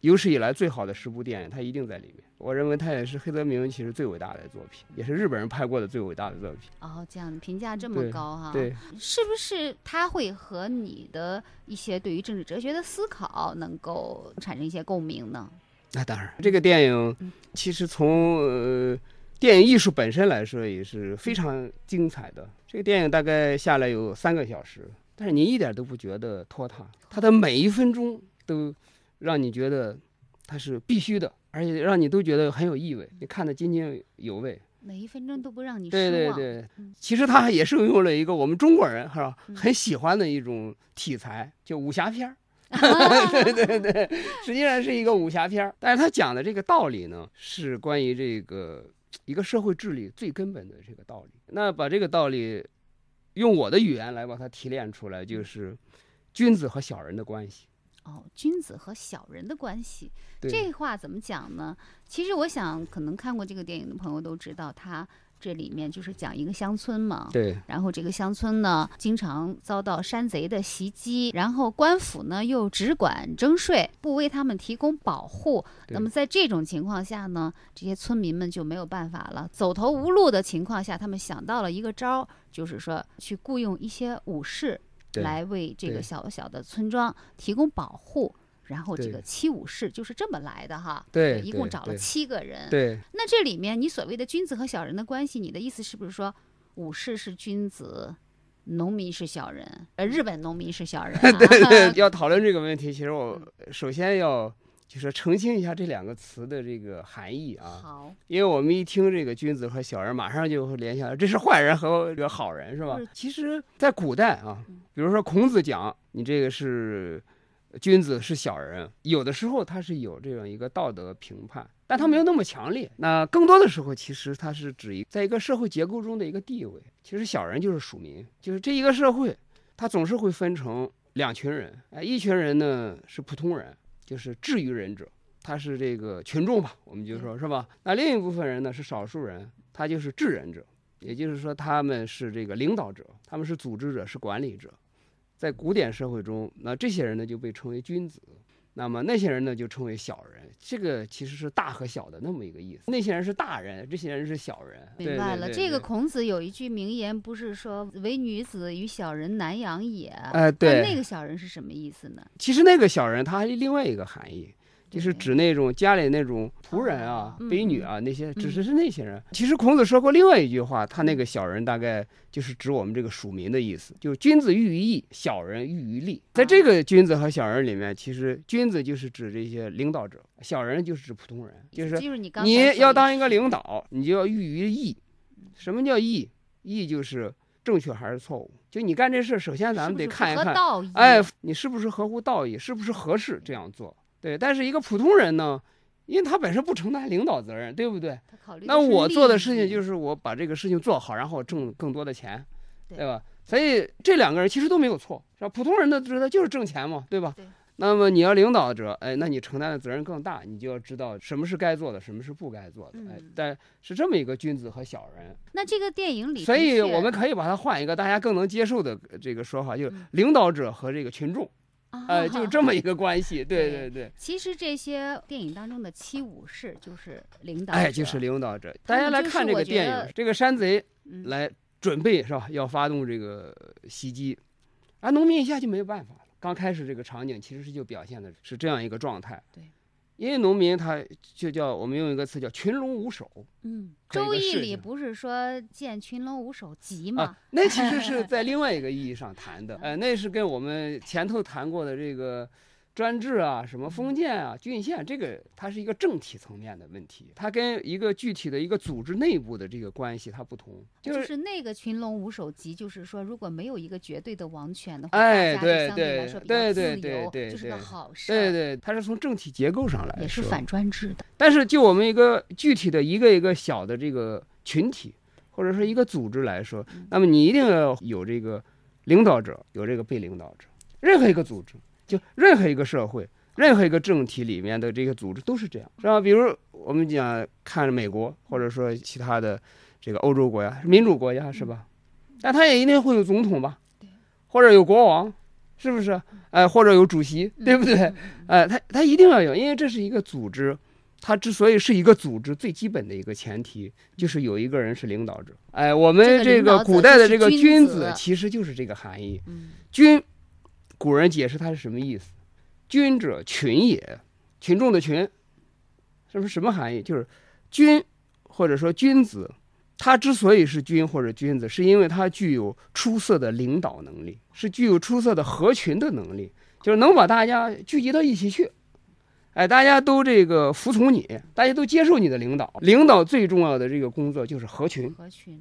C: 有史以来最好的十部电影，它一定在里面。 我认为它也是黑泽明其实最伟大的作品，也是日本人拍过的最伟大的作品。
A: 哦，这样评价这么高哈、
C: 对，
A: 是不是他会和你的一些对于政治哲学的思考能够产生一些共鸣呢？
C: 那当然，这个电影
A: 嗯
C: 其实从呃电影艺术本身来说也是非常精彩的。这个电影大概下来有三个小时，但是你一点都不觉得拖沓，它的每一分钟都让你觉得它是必须的，而且让你都觉得很有意味，你看得津津有味。
A: 每一分钟都不让你
C: 对
A: 失望。
C: 对对
A: 对，
C: 其实它也是用了一个我们中国人是吧
A: 嗯
C: 很喜欢的一种题材，就武侠片儿。对对对，实际上是一个武侠片儿，但是他讲的这个道理呢，是关于这个一个社会治理最根本的这个道理。那把这个道理用我的语言来把它提炼出来，就是君子和小人的关系。
A: 哦，君子和小人的关系，这话怎么讲呢？其实我想，可能看过这个电影的朋友都知道，它这里面就是讲一个乡村嘛。
C: 对
A: 然后这个乡村呢，经常遭到山贼的袭击，然后官府呢又只管征税，不为他们提供保护。
C: 对
A: 那么在这种情况下呢，这些村民们就没有办法了，走投无路的情况下，他们想到了一个招儿，就是说去雇佣一些武士
C: 对
A: 来为这个小小的村庄提供保护。然后这个七武士就是这么来的哈，
C: 对
A: 一共找了七个人，
C: 对
A: 那这里面你所谓的君子和小人的关系，你的意思是不是说武士是君子，农民是小人？呃，日本农民是小人、啊。
C: 对对，要讨论这个问题，其实我首先要就是澄清一下这两个词的这个含义啊。
A: 好，
C: 因为我们一听这个君子和小人，马上就会联想到这是坏人和这个好人，是吧
A: 是？
C: 其实，在古代啊，比如说孔子讲你这个是君子是小人，有的时候他是有这样一个道德评判，但他没有那么强烈。那更多的时候，其实他是指一在一个社会结构中的一个地位。其实小人就是属民，就是这一个社会，他总是会分成两群人。哎，一群人呢是普通人，就是治于人者。他是这个群众吧，我们就说是吧？那另一部分人呢是少数人，他就是智人者，也就是说他们是这个领导者，他们是组织者，是管理者。在古典社会中，那这些人呢就被称为君子，那么那些人呢就称为小人。这个其实是大和小的那么一个意思。那些人是大人，这些人是小人。
A: 明白了。
C: 对对对
A: 这个孔子有一句名言，不是说“唯女子与小人难养也”。
C: 哎，对，
A: 那那个小人是什么意思呢？
C: 其实那个小人他还有另外一个含义，就是指那种家里那种仆人啊、
A: 嗯
C: 婢女啊那些，只是
A: 嗯
C: 是那些人。其实孔子说过另外一句话，他那个小人大概就是指我们这个属民的意思，就是君子喻于义，小人喻于利。在这个君子和小人里面，其实君子就是指这些领导者，小人就是指普通人，就是
A: 你
C: 要当一个领导，你就要喻于义。什么叫义？义就是正确还是错误？就你干这事，首先咱们得看一看，哎，你是不是合乎道义，是不是合适这样做？对，但是一个普通人呢，因为他本身不承担领导责任，对不对？
A: 他考虑
C: 那我做的事情就是我把这个事情做好，然后挣更多的钱，
A: 对
C: 对吧？所以这两个人其实都没有错，是吧？普通人的职责就是挣钱嘛，对吧？
A: 对
C: 那么你要领导者，哎，那你承担的责任更大，你就要知道什么是该做的，什么是不该做的，哎
A: 嗯，
C: 但是这么一个君子和小人，
A: 那这个电影里，
C: 所以我们可以把它换一个大家更能接受的这个说法，就是领导者和这个群众，
A: 啊
C: 呃，就是这么一个关系。对
A: 对
C: 对对，
A: 其实这些电影当中的七武士就是领导者，
C: 哎，就是领导者。大家来看这个电影，这个山贼
A: 嗯
C: 来准备是吧？要发动这个袭击，啊，农民一下就没有办法了。刚开始这个场景其实是就表现的是这样一个状态。
A: 对，
C: 因为农民他就叫我们用一个词叫群龙无首
A: 嗯，《周易》里不是说见群龙无首吉吗？
C: 啊，那其实是 在另外一个意义上谈的，呃，那是跟我们前头谈过的这个专制啊、什么封建啊、郡县，这个它是一个政体层面的问题，它跟一个具体的一个组织内部的这个关系它不同，就
A: 就是是那个群龙无首级，就是说，如果没有一个绝对的王权的话，
C: 哎对对对
A: 自
C: 对对
A: 由，就是个
C: 对对
A: 好事。
C: 对，对，它是从政体结构上来说
A: 也是反专制的。
C: 但是就我们一个具体的一个一个小的这个群体，或者说一个组织来说，那么你一定要有这个领导者，有这个被领导者。任何一个组织，就任何一个社会，任何一个政体里面的这个组织都是这样，是吧？比如我们讲看美国，或者说其他的这个欧洲国家，民主国家是吧？但他也一定会有总统吧，或者有国王，是不是？哎，或者有主席，对不对？
A: 嗯
C: 哎，他他一定要有，因为这是一个组织，它之所以是一个组织，最基本的一个前提就是有一个人是领导者。哎，我们这
A: 这个
C: 古代的这个君
A: 子
C: 子其实就是这个含义。
A: 嗯
C: 君，古人解释它是什么意思？君者群也，群众的群，是不是什么含义？就是君或者说君子，他之所以是君或者君子，是因为他具有出色的领导能力，是具有出色的合群的能力，就是能把大家聚集到一起去。哎，大家都这个服从你，大家都接受你的领导。领导最重要的这个工作就是合群，
A: 合群，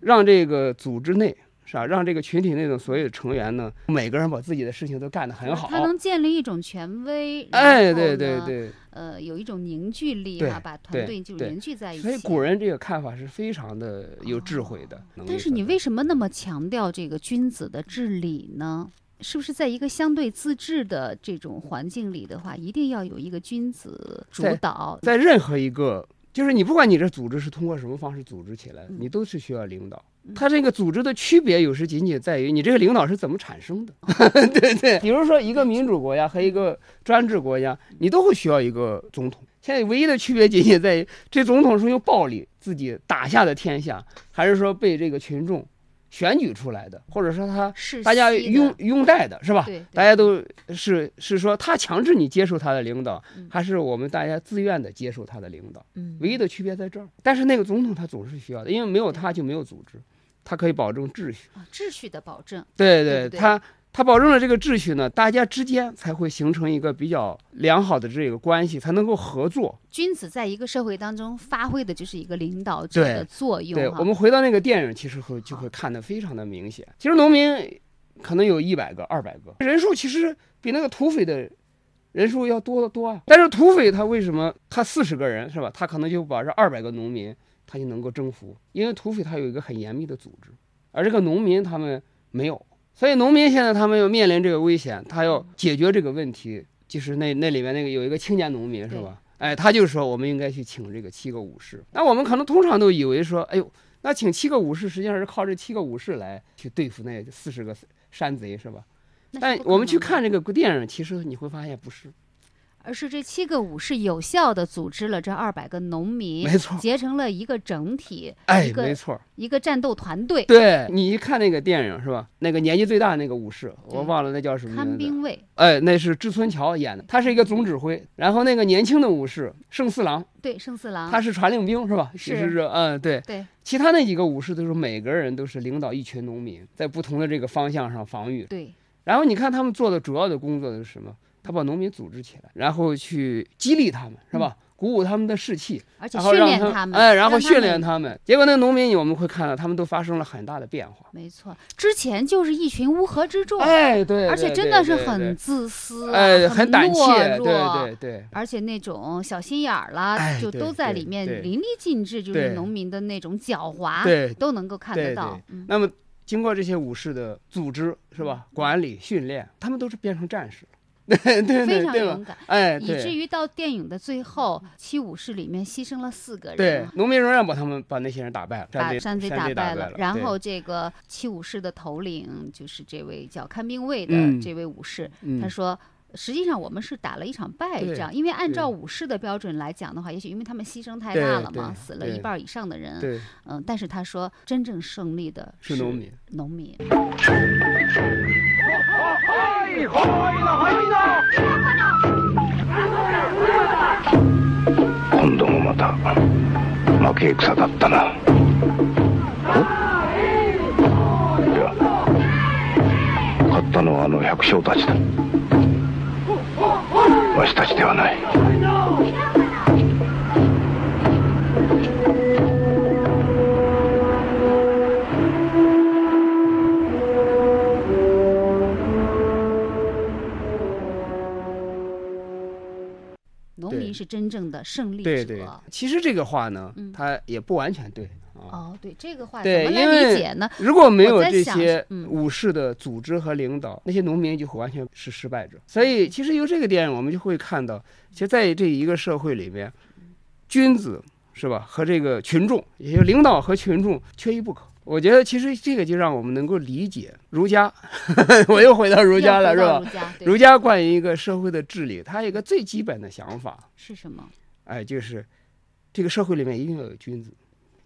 C: 让这个组织内是吧，让这个群体内的所有成员呢，每个人把自己的事情都干得很好。
A: 他能建立一种权威，
C: 哎，对对
A: 呢，
C: 对，
A: 呃，有一种凝聚力
C: 对
A: 哈，把团队就凝聚在一起。
C: 所以古人这个看法是非常的有智慧的。
A: 但是你为什么那么强调这个君子的治理呢？是不是在一个相对自治的这种环境里的话，一定要有一个君子主
C: 在
A: 导？
C: 在任何一个，就是你不管你这组织是通过什么方式组织起来，
A: 嗯
C: 你都是需要领导。它这个组织的区别有时仅仅在于你这个领导是怎么产生的，对对。比如说一个民主国家和一个专制国家，你都会需要一个总统。现在唯一的区别仅仅在于，这总统是用暴力自己打下的天下，还是说被这个群众选举出来的，或者说他大家拥拥戴的是吧？
A: 对，
C: 大家都是是说他强制你接受他的领导
A: 嗯，
C: 还是我们大家自愿的接受他的领导？
A: 嗯
C: 唯一的区别在这儿。但是那个总统他总是需要的，因为没有他就没有组织，他可以保证秩序。
A: 啊秩序的保证，
C: 对
A: 对不对
C: 他他保证了这个秩序呢，大家之间才会形成一个比较良好的这个关系，才能够合作。
A: 君子在一个社会当中发挥的就是一个领导者的作用
C: 对
A: 哈
C: 我们回到那个电影，其实会就会看得非常的明显。其实农民可能有一百个、二百个，人数其实比那个土匪的人数要多得多啊。但是土匪他为什么他四十个人是吧？他可能就把这二百个农民他就能够征服，因为土匪他有一个很严密的组织，而这个农民他们没有，所以农民现在他们要面临这个危险，他要解决这个问题，就是那那里面那个有一个青年农民是吧？哎，他就说我们应该去请这个七个武士。那我们可能通常都以为说，哎呦，那请七个武士实际上是靠这七个武士来去对付那四十个山贼是吧？但我们去看这个电影，其实你会发现不是，
A: 而是这七个武士有效的组织了这二百个农民，
C: 没错
A: 结成了一个整体，
C: 哎
A: 一，个
C: 没错。
A: 一个战斗团队。
C: 对你一看那个电影是吧？那个年纪最大的那个武士，我忘了那叫什么
A: 看。兵卫，
C: 哎，那是志村桥演的，他是一个总指挥。然后那个年轻的武士胜四郎，
A: 对胜四郎，
C: 他是传令兵是吧？
A: 是是
C: 其实是嗯对。
A: 对
C: 其他那几个武士都是每个人都是领导一群农民，在不同的这个方向上防御。
A: 对
C: 然后你看他们做的主要的工作是什么？他把农民组织起来，然后去激励他们，是吧？鼓舞他们的士气，
A: 而且训练他们，
C: 哎，然后训练
A: 们。
C: 他们。结果那农民我们会看到，他们都发生了很大的变化。
A: 没错，之前就是一群乌合之众，
C: 哎，对，
A: 而且真的是很自私啊，
C: 哎，
A: 很
C: 胆怯，对对对。
A: 而且那种小心眼儿啦，
C: 哎
A: 就都在里面淋漓尽致，就是农民的那种狡猾，
C: 对
A: 都能够看得到
C: 那么经过这些武士的组织是吧？管理训练，他们都是变成战士了。对对
A: 非常？勇敢，
C: 哎，
A: 以至于到电影的最后，七武士里面牺牲了四个人。
C: 对，农民仍然把他们把那些人打败了，
A: 把山贼
C: 打
A: 败
C: 了，
A: 然后这个七武士的头领就是这位叫看兵卫的
C: 嗯
A: 这位武士，
C: 嗯
A: 他说。实际上我们是打了一场败
C: 对
A: 仗，因为按
C: 对
A: 照武士的标准来讲的话，也许因为他们牺牲太
C: 对
A: 大了嘛，
C: 对
A: 死了一
C: 对
A: 半以上的人。
C: 对
A: 嗯，但是他说真正胜利的
C: 是农民。
A: 农民。
E: 今度もまた負け戦だったなおいや勝ったのはあの百姓たちだ わしたちではない
A: 农民是真正的胜利者。
C: 对对，其实这个话呢
A: 嗯，
C: 它也不完全对 啊。
A: 哦，对这个话怎
C: 对，
A: 么来理解呢？
C: 如果没有这些
A: 嗯
C: 武士的组织和领导，那些农民就会完全是失败者。所以，其实由这个电影，我们就会看到，其实在这一个社会里面，君子是吧，和这个群众，也就领导和群众缺一不可。我觉得，其实这个就让我们能够理解儒家。我又回到儒家了，是吧
A: 儒？家
C: 关于一个社会的治理，它有一个最基本的想法，
A: 是什么？
C: 哎，就是这个社会里面一定要有君子。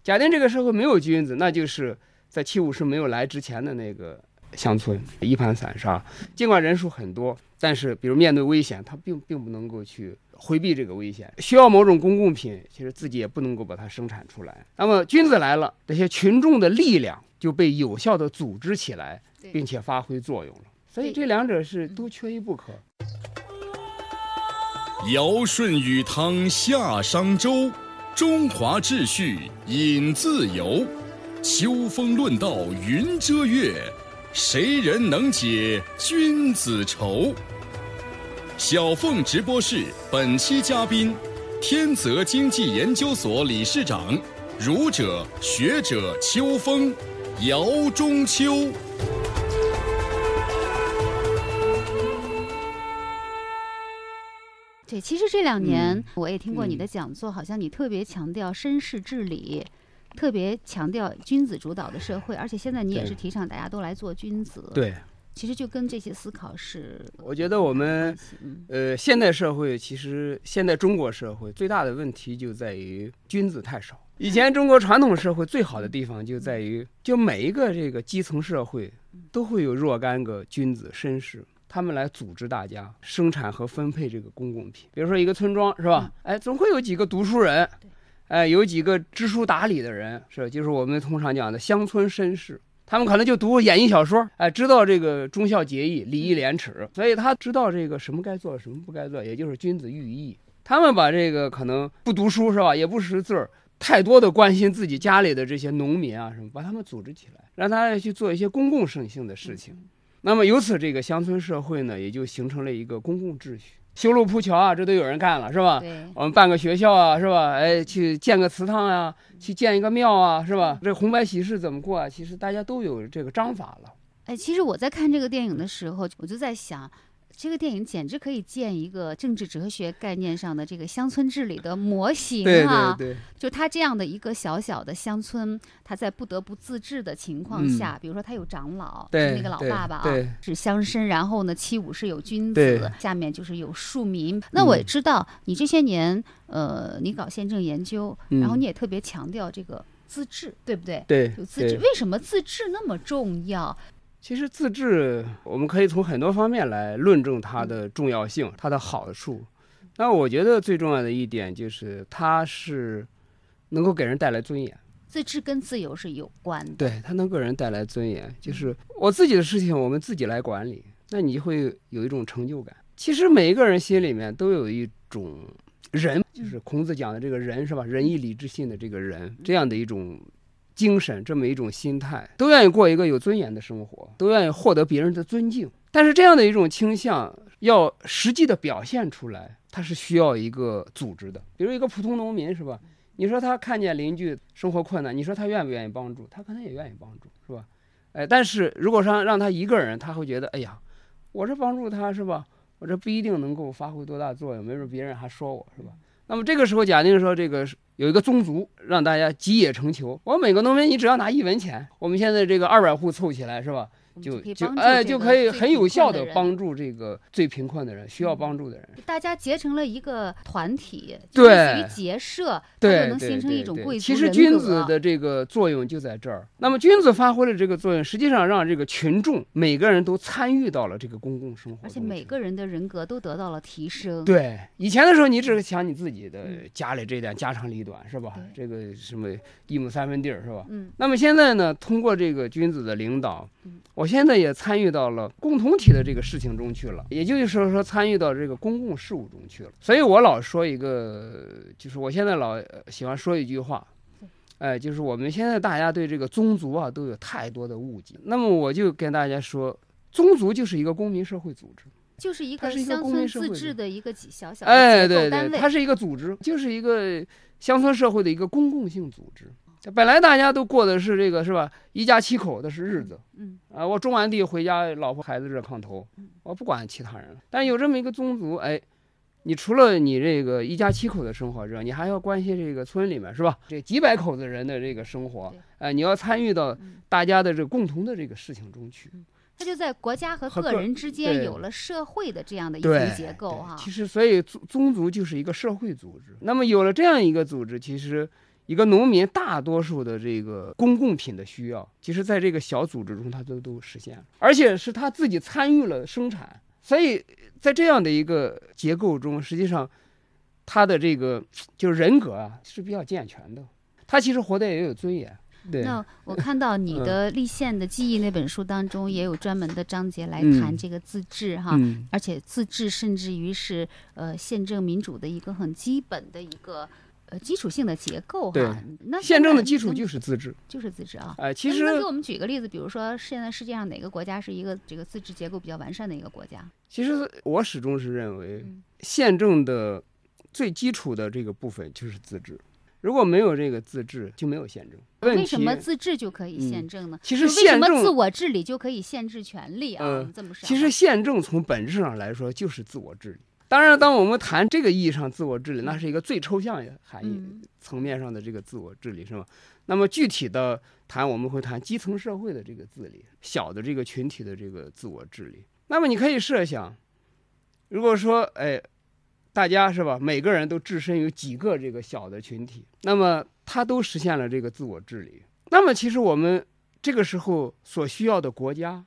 C: 假定这个社会没有君子，那就是在七武士没有来之前的那个乡村，一盘散沙。尽管人数很多，但是比如面对危险，他并并不能够去回避这个危险。需要某种公共品，其实自己也不能够把它生产出来。那么君子来了，这些群众的力量就被有效的组织起来，并且发挥作用了。所以这两者是都缺一不可。
B: 尧舜禹汤夏商周，中华秩序引自由。秋风论道云遮月，谁人能解君子愁？小凤直播室本期嘉宾：天泽经济研究所理事长、儒者学者秋风，姚中秋。
A: 对，其实这两年、
C: 嗯
A: 我也听过你的讲座，好像你特别强调绅士治理，特别强调君子主导的社会，而且现在你也是提倡大家都来做君子。，
C: 对，
A: 其实就跟这些思考是
C: 我觉得我们呃，现代社会其实现在中国社会最大的问题就在于君子太少。以前中国传统社会最好的地方就在于，就每一个这个基层社会都会有若干个君子绅士，他们来组织大家生产和分配这个公共品。比如说一个村庄是吧？哎，总会有几个读书人，哎，有几个知书达理的人，是就是我们通常讲的乡村绅士。他们可能就读演义小说，哎，知道这个忠孝节义、礼义廉耻，所以他知道这个什么该做，什么不该做，也就是君子喻义。他们把这个可能不读书是吧，也不识字儿，太多的关心自己家里的这些农民啊什么，把他们组织起来，让他去做一些公共圣性的事情。那么由此，这个乡村社会呢，也就形成了一个公共秩序，修路铺桥啊，这都有人干了，是吧？
A: 对，
C: 我们办个学校啊，是吧？哎，去建个祠堂啊，去建一个庙啊，是吧？这红白喜事怎么过啊？其实大家都有这个章法了。
A: 哎，其实我在看这个电影的时候，我就在想。这个电影简直可以建一个政治哲学概念上的这个乡村治理的模型啊！
C: 对对
A: 就他这样的一个小小的乡村，他在不得不自治的情况下，比如说他有长老，
C: 嗯对
A: 是那个老爸爸啊
C: 对，
A: 是乡绅，然后呢，七五是有君子，下面就是有庶民。那我也
C: 嗯
A: 知道你这些年，呃，你搞宪政研究，然后
C: 嗯
A: 你也特别强调这个自治，对不对？
C: 对
A: 有自治，为什么自治那么重要？
C: 其实自治，我们可以从很多方面来论证它的重要性、它的好处。那我觉得最重要的一点就是，它是能够给人带来尊严。
A: 自治跟自由是有关的。
C: 对，它能给人带来尊严，就是我自己的事情，我们自己来管理，那你就会有一种成就感。其实每一个人心里面都有一种人，就是孔子讲的这个人是吧？仁义礼智信的这个人，这样的一种精神，这么一种心态，都愿意过一个有尊严的生活，都愿意获得别人的尊敬。但是这样的一种倾向，要实际的表现出来，它是需要一个组织的。比如一个普通农民是吧？你说他看见邻居生活困难，你说他愿不愿意帮助？他可能也愿意帮助，是吧？哎，但是如果说让他一个人，他会觉得，哎呀，我这帮助他是吧？我这不一定能够发挥多大作用，没准别人还说我是吧？那么这个时候，假定说这个有一个宗族，让大家集腋成裘，我每个农民你只要拿一文钱，我们现在这个二百户凑起来是吧？就就哎，就可以很有效的帮助这个最贫困的人，需要帮助的人。
A: 大家结成了一个团体，
C: 对，
A: 于结社，
C: 对，
A: 能形成一种贵族
C: 其实君子的这个作用就在这儿。那么君子发挥了这个作用，实际上让这个群众每个人都参与到了这个公共生活，
A: 而且每个人的人格都得到了提升。
C: 对，以前的时候你只是想你自己的家里这点家长里短是吧？这个什么一亩三分地儿是吧？嗯。那么现在呢，通过这个君子的领导，我现在也参与。到了共同体的这个事情中去了，也就是说说参与到这个公共事务中去了。所以我老说一个，就是我现在老喜欢说一句话，哎，就是我们现在大家对这个宗族啊都有太多的误解。那么我就跟大家说，宗族就是一个公民社会组织，
A: 就是一个乡村自治的一个小小
C: 哎，对对，它是一个组织，就是一个乡村社会的一个公共性组织。本来大家都过的是这个是吧？一家七口的是日子，嗯啊，我种完地回家，老婆孩子热炕头，我不管其他人了。但有这么一个宗族，哎，你除了你这个一家七口的生活之外，你还要关心这个村里面是吧？这几百口子人的这个生活，哎，你要参与到大家的这共同的这个事情中去。
A: 他就在国家和个人之间有了社会的这样的一层结构哈。
C: 其实，所以宗宗族就是一个社会组织。那么有了这样一个组织，其实。一个农民大多数的这个公共品的需要，其实在这个小组织中，他都都实现了，而且是他自己参与了生产，所以在这样的一个结构中，实际上他的这个就是人格啊是比较健全的，他其实活得也有尊严。对。
A: 那我看到你的《立宪的记忆》那本书当中，也有专门的章节来谈这个自治哈，而且自治甚至于是呃宪政民主的一个很基本的一个。呃，基础性的结构哈，那
C: 宪政的基础就是自治，
A: 就是自治啊。
C: 哎，其实
A: 能给我们举个例子，比如说现在世界上哪个国家是一个这个自治结构比较完善的一个国家？
C: 其实我始终是认为，宪政的最基础的这个部分就是自治。如果没有这个自治，就没有宪政。
A: 为什么自治就可以宪政呢？
C: 其实宪政
A: 自我治理就可以限制权利啊？这么说，
C: 其实宪政从本质上来说就是自我治理。当然，当我们谈这个意义上自我治理，那是一个最抽象的含义层面上的这个自我治理，是吗？那么具体的谈，我们会谈基层社会的这个治理，小的这个群体的这个自我治理。那么你可以设想，如果说，哎，大家是吧，每个人都置身于几个这个小的群体，那么他都实现了这个自我治理，那么其实我们这个时候所需要的国家。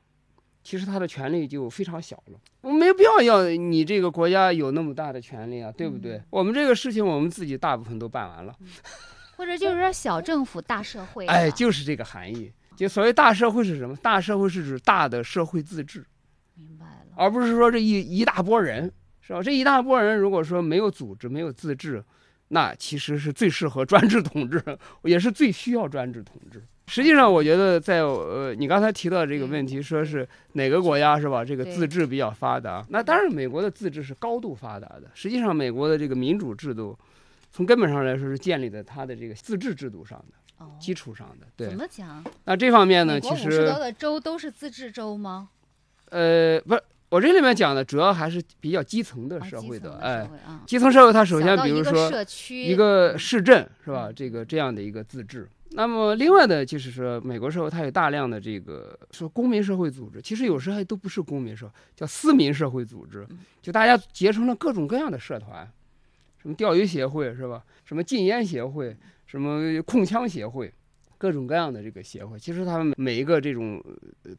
C: 其实他的权力就非常小了，我们没必要要你这个国家有那么大的权力啊，对不对？我们这个事情我们自己大部分都办完了，
A: 或者就是说小政府大社会，
C: 哎，就是这个含义。就所谓大社会是什么？大社会是指大的社会自治，
A: 明白了，
C: 而不是说这一一大波人，是吧？这一大波人如果说没有组织、没有自治，那其实是最适合专制统治，也是最需要专制统治。实际上，我觉得在呃，你刚才提到这个问题，说是哪个国家是吧？这个自治比较发达。那当然，美国的自治是高度发达的。实际上，美国的这个民主制度，从根本上来说是建立在它的这个自治制度上的基础上的。对，
A: 怎么讲？
C: 那这方面呢，其实五
A: 十多个州都是自治州吗？
C: 呃，不是，我这里面讲的主要还是比较基层的社会
A: 的。
C: 哎，基层社会它首先比如说
A: 一
C: 个市镇是吧？这个这样的一个自治。那么，另外的就是说，美国社会它有大量的这个说公民社会组织，其实有时候还都不是公民社，叫私民社会组织，就大家结成了各种各样的社团，什么钓鱼协会是吧？什么禁烟协会，什么控枪协会，各种各样的这个协会，其实他们每一个这种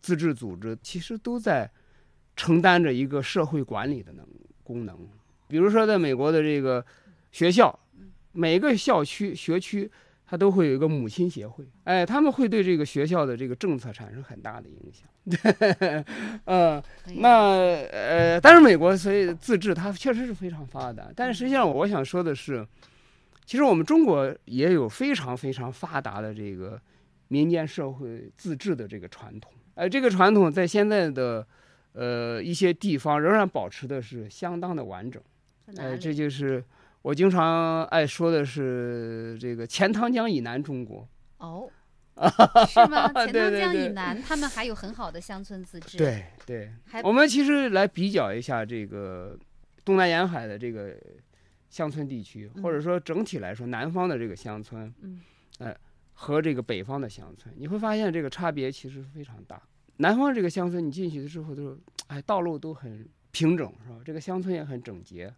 C: 自治组织，其实都在承担着一个社会管理的能功能。比如说，在美国的这个学校，每个校区学区。他都会有一个母亲协会，哎，他们会对这个学校的这个政策产生很大的影响。呃，那呃，但是美国所以自治它确实是非常发达，但是实际上我想说的是，其实我们中国也有非常非常发达的这个民间社会自治的这个传统。哎，这个传统在现在的呃一些地方仍然保持的是相当的完整。哎，这就是。我经常爱说的是这个钱塘江以南中国
A: 哦，是吗？钱塘江以
C: 对对
A: 南，他们还有很好的乡村自治。，
C: 对对，我们其实来比较一下这个东南沿海的这个乡村地区，或者说整体来说南方的这个乡村，
A: 嗯，
C: 呃，和这个北方的乡村，你会发现这个差别其实非常大。南方这个乡村，你进去的时候都是，哎，道路都很平整，是吧？这个乡村也很整洁，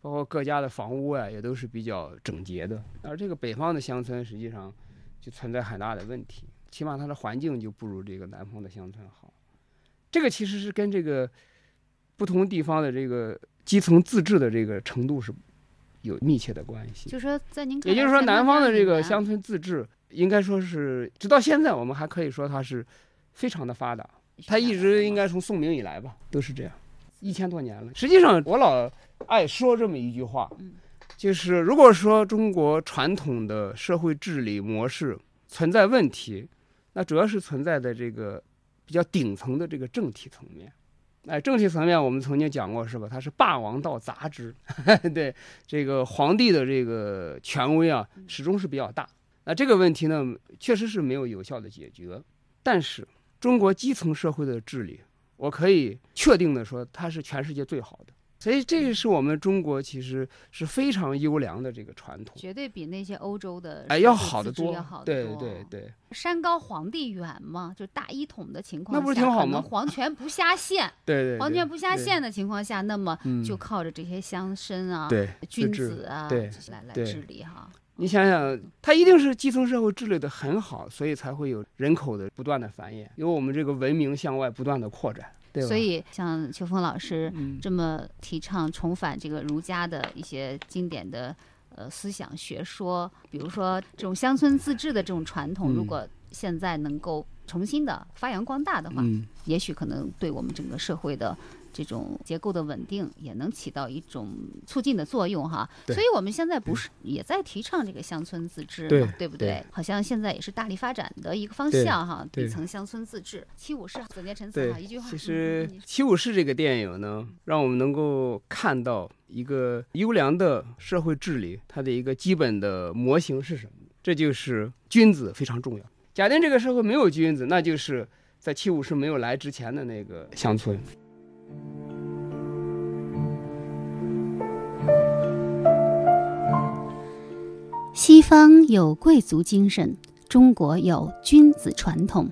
C: 包括各家的房屋啊，也都是比较整洁的。而这个北方的乡村，实际上就存在很大的问题，起码它的环境就不如这个南方的乡村好。这个其实是跟这个不同地方的这个基层自治的这个程度是有密切的关系。
A: 就说在您
C: 也就是说，南方的这个乡村自治，应该说是直到现在，我们还可以说它是非常的发达。它一直应该从宋明以来吧，都是这样，一千多年了。实际上，我老爱说这么一句话
A: 嗯，
C: 就是如果说中国传统的社会治理模式存在问题，那主要是存在的这个比较顶层的这个政体层面。哎，政体层面我们曾经讲过是吧？它是霸王道杂之，对这个皇帝的这个权威啊，始终是比较大。那这个问题呢，确实是没有有效的解决。但是中国基层社会的治理，我可以确定的说，它是全世界最好的。所以这个是我们中国其实是非常优良的这个传统，
A: 绝对比那些欧洲的
C: 哎，要好得多
A: 要好。得
C: 对
A: 多
C: 对对，
A: 山高皇帝远嘛，就大一统的情况下，
C: 那不是挺好吗
A: 皇权不下县，
C: 对对，
A: 皇权不下
C: 对
A: 县的情况下，那么
C: 嗯
A: 就靠着这些乡绅啊、
C: 对
A: 君子啊，
C: 对
A: 来来治理哈。
C: 你想想，它一定是基层社会治理的很好，所以才会有人口的不断的繁衍，有我们这个文明向外不断的扩展，对吧？
A: 所以像秋风老师
C: 嗯
A: 这么提倡重返这个儒家的一些经典的呃思想学说，比如说这种乡村自治的这种传统，如
C: 嗯
A: 果现在能够重新的发扬光大的话，
C: 嗯，
A: 也许可能对我们整个社会的这种结构的稳定也能起到一种促进的作用哈。所以我们现在不是也在提倡这个乡村自治
C: 对
A: 嘛，对不
C: 对
A: 好像现在也是大力发展的一个方向哈，底层乡村自治。七武士总结陈词哈，一句，话。
C: 其
A: 嗯
C: 实《
A: 嗯
C: 七武士》这个电影呢，让我们能够看到一个优良的社会治理，它的一个基本的模型是什么？这就是君子非常重要。假定这个社会没有君子，那就是在七五式没有来之前的那个乡村。
A: 西方有贵族精神，中国有君子传统。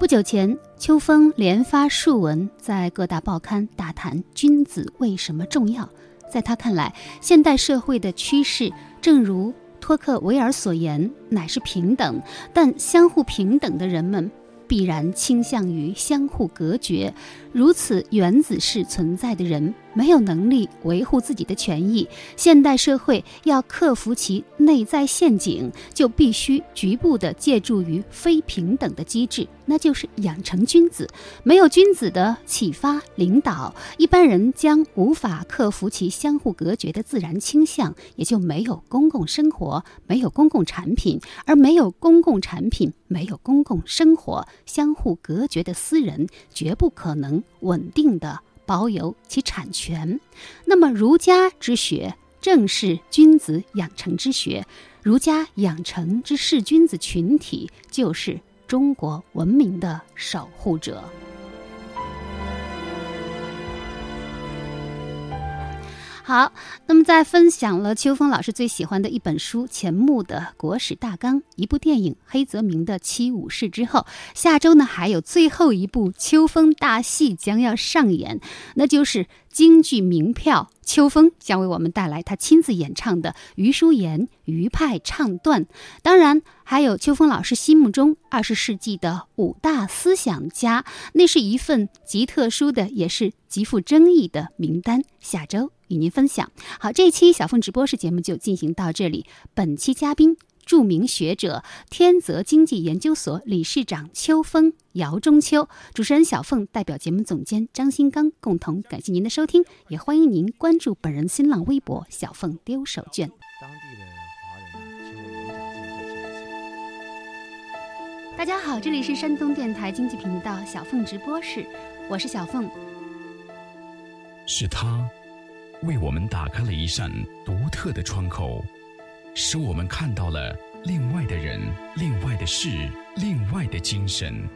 A: 不久前，秋风连发数文，在各大报刊大谈君子为什么重要。在他看来，现代社会的趋势，正如托克维尔所言，乃是平等，但相互平等的人们。必然倾向于相互隔绝，如此原子式存在的人，没有能力维护自己的权益。现代社会要克服其内在陷阱，就必须局部的借助于非平等的机制，那就是养成君子。没有君子的启发领导，一般人将无法克服其相互隔绝的自然倾向，也就没有公共生活，没有公共产品，而没有公共产品，没有公共生活，相互隔绝的私人绝不可能稳定的保有其产权。那么，儒家之学正是君子养成之学，儒家养成之士君子群体就是中国文明的守护者。好，那么在分享了秋风老师最喜欢的一本书钱穆的《国史大纲》，一部电影黑泽明的《七武士》之后，下周呢还有最后一部秋风大戏将要上演，那就是京剧名票。秋风将为我们带来他亲自演唱的余淑妍余派唱段，当然还有秋风老师心目中二十世纪的五大思想家，那是一份极特殊的，也是极富争议的名单。下周与您分享。好，这一期小凤直播室节目就进行到这里。本期嘉宾。著名学者、天泽经济研究所理事长邱峰、姚中秋，主持人小凤代表节目总监张新刚共同感谢您的收听，也欢迎您关注本人新浪微博小凤丢手绢。
F: 当地的华人呢，请我演讲进行做这一次。
A: 大家好，这里是山东电台经济频道小凤直播室，我是小凤。
G: 是他为我们打开了一扇独特的窗口，使我们看到了另外的人、另外的事、另外的精神。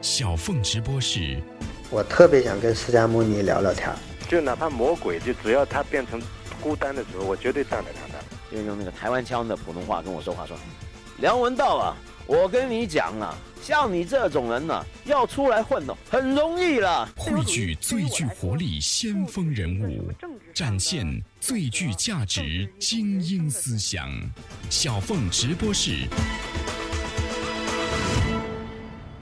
G: 小凤直播室，
H: 我特别想跟释迦牟尼聊聊天儿。
I: 就哪怕魔鬼，就只要他变成孤单的时候，我绝对站在他那儿。
J: 就用那个台湾腔的普通话跟我说话说：“梁文道啊，我跟你讲啊，像你这种人呢、要出来混哦，很容易了。”
G: 汇聚最具活力先锋人物，展现最具价值精英思想。小凤直播室，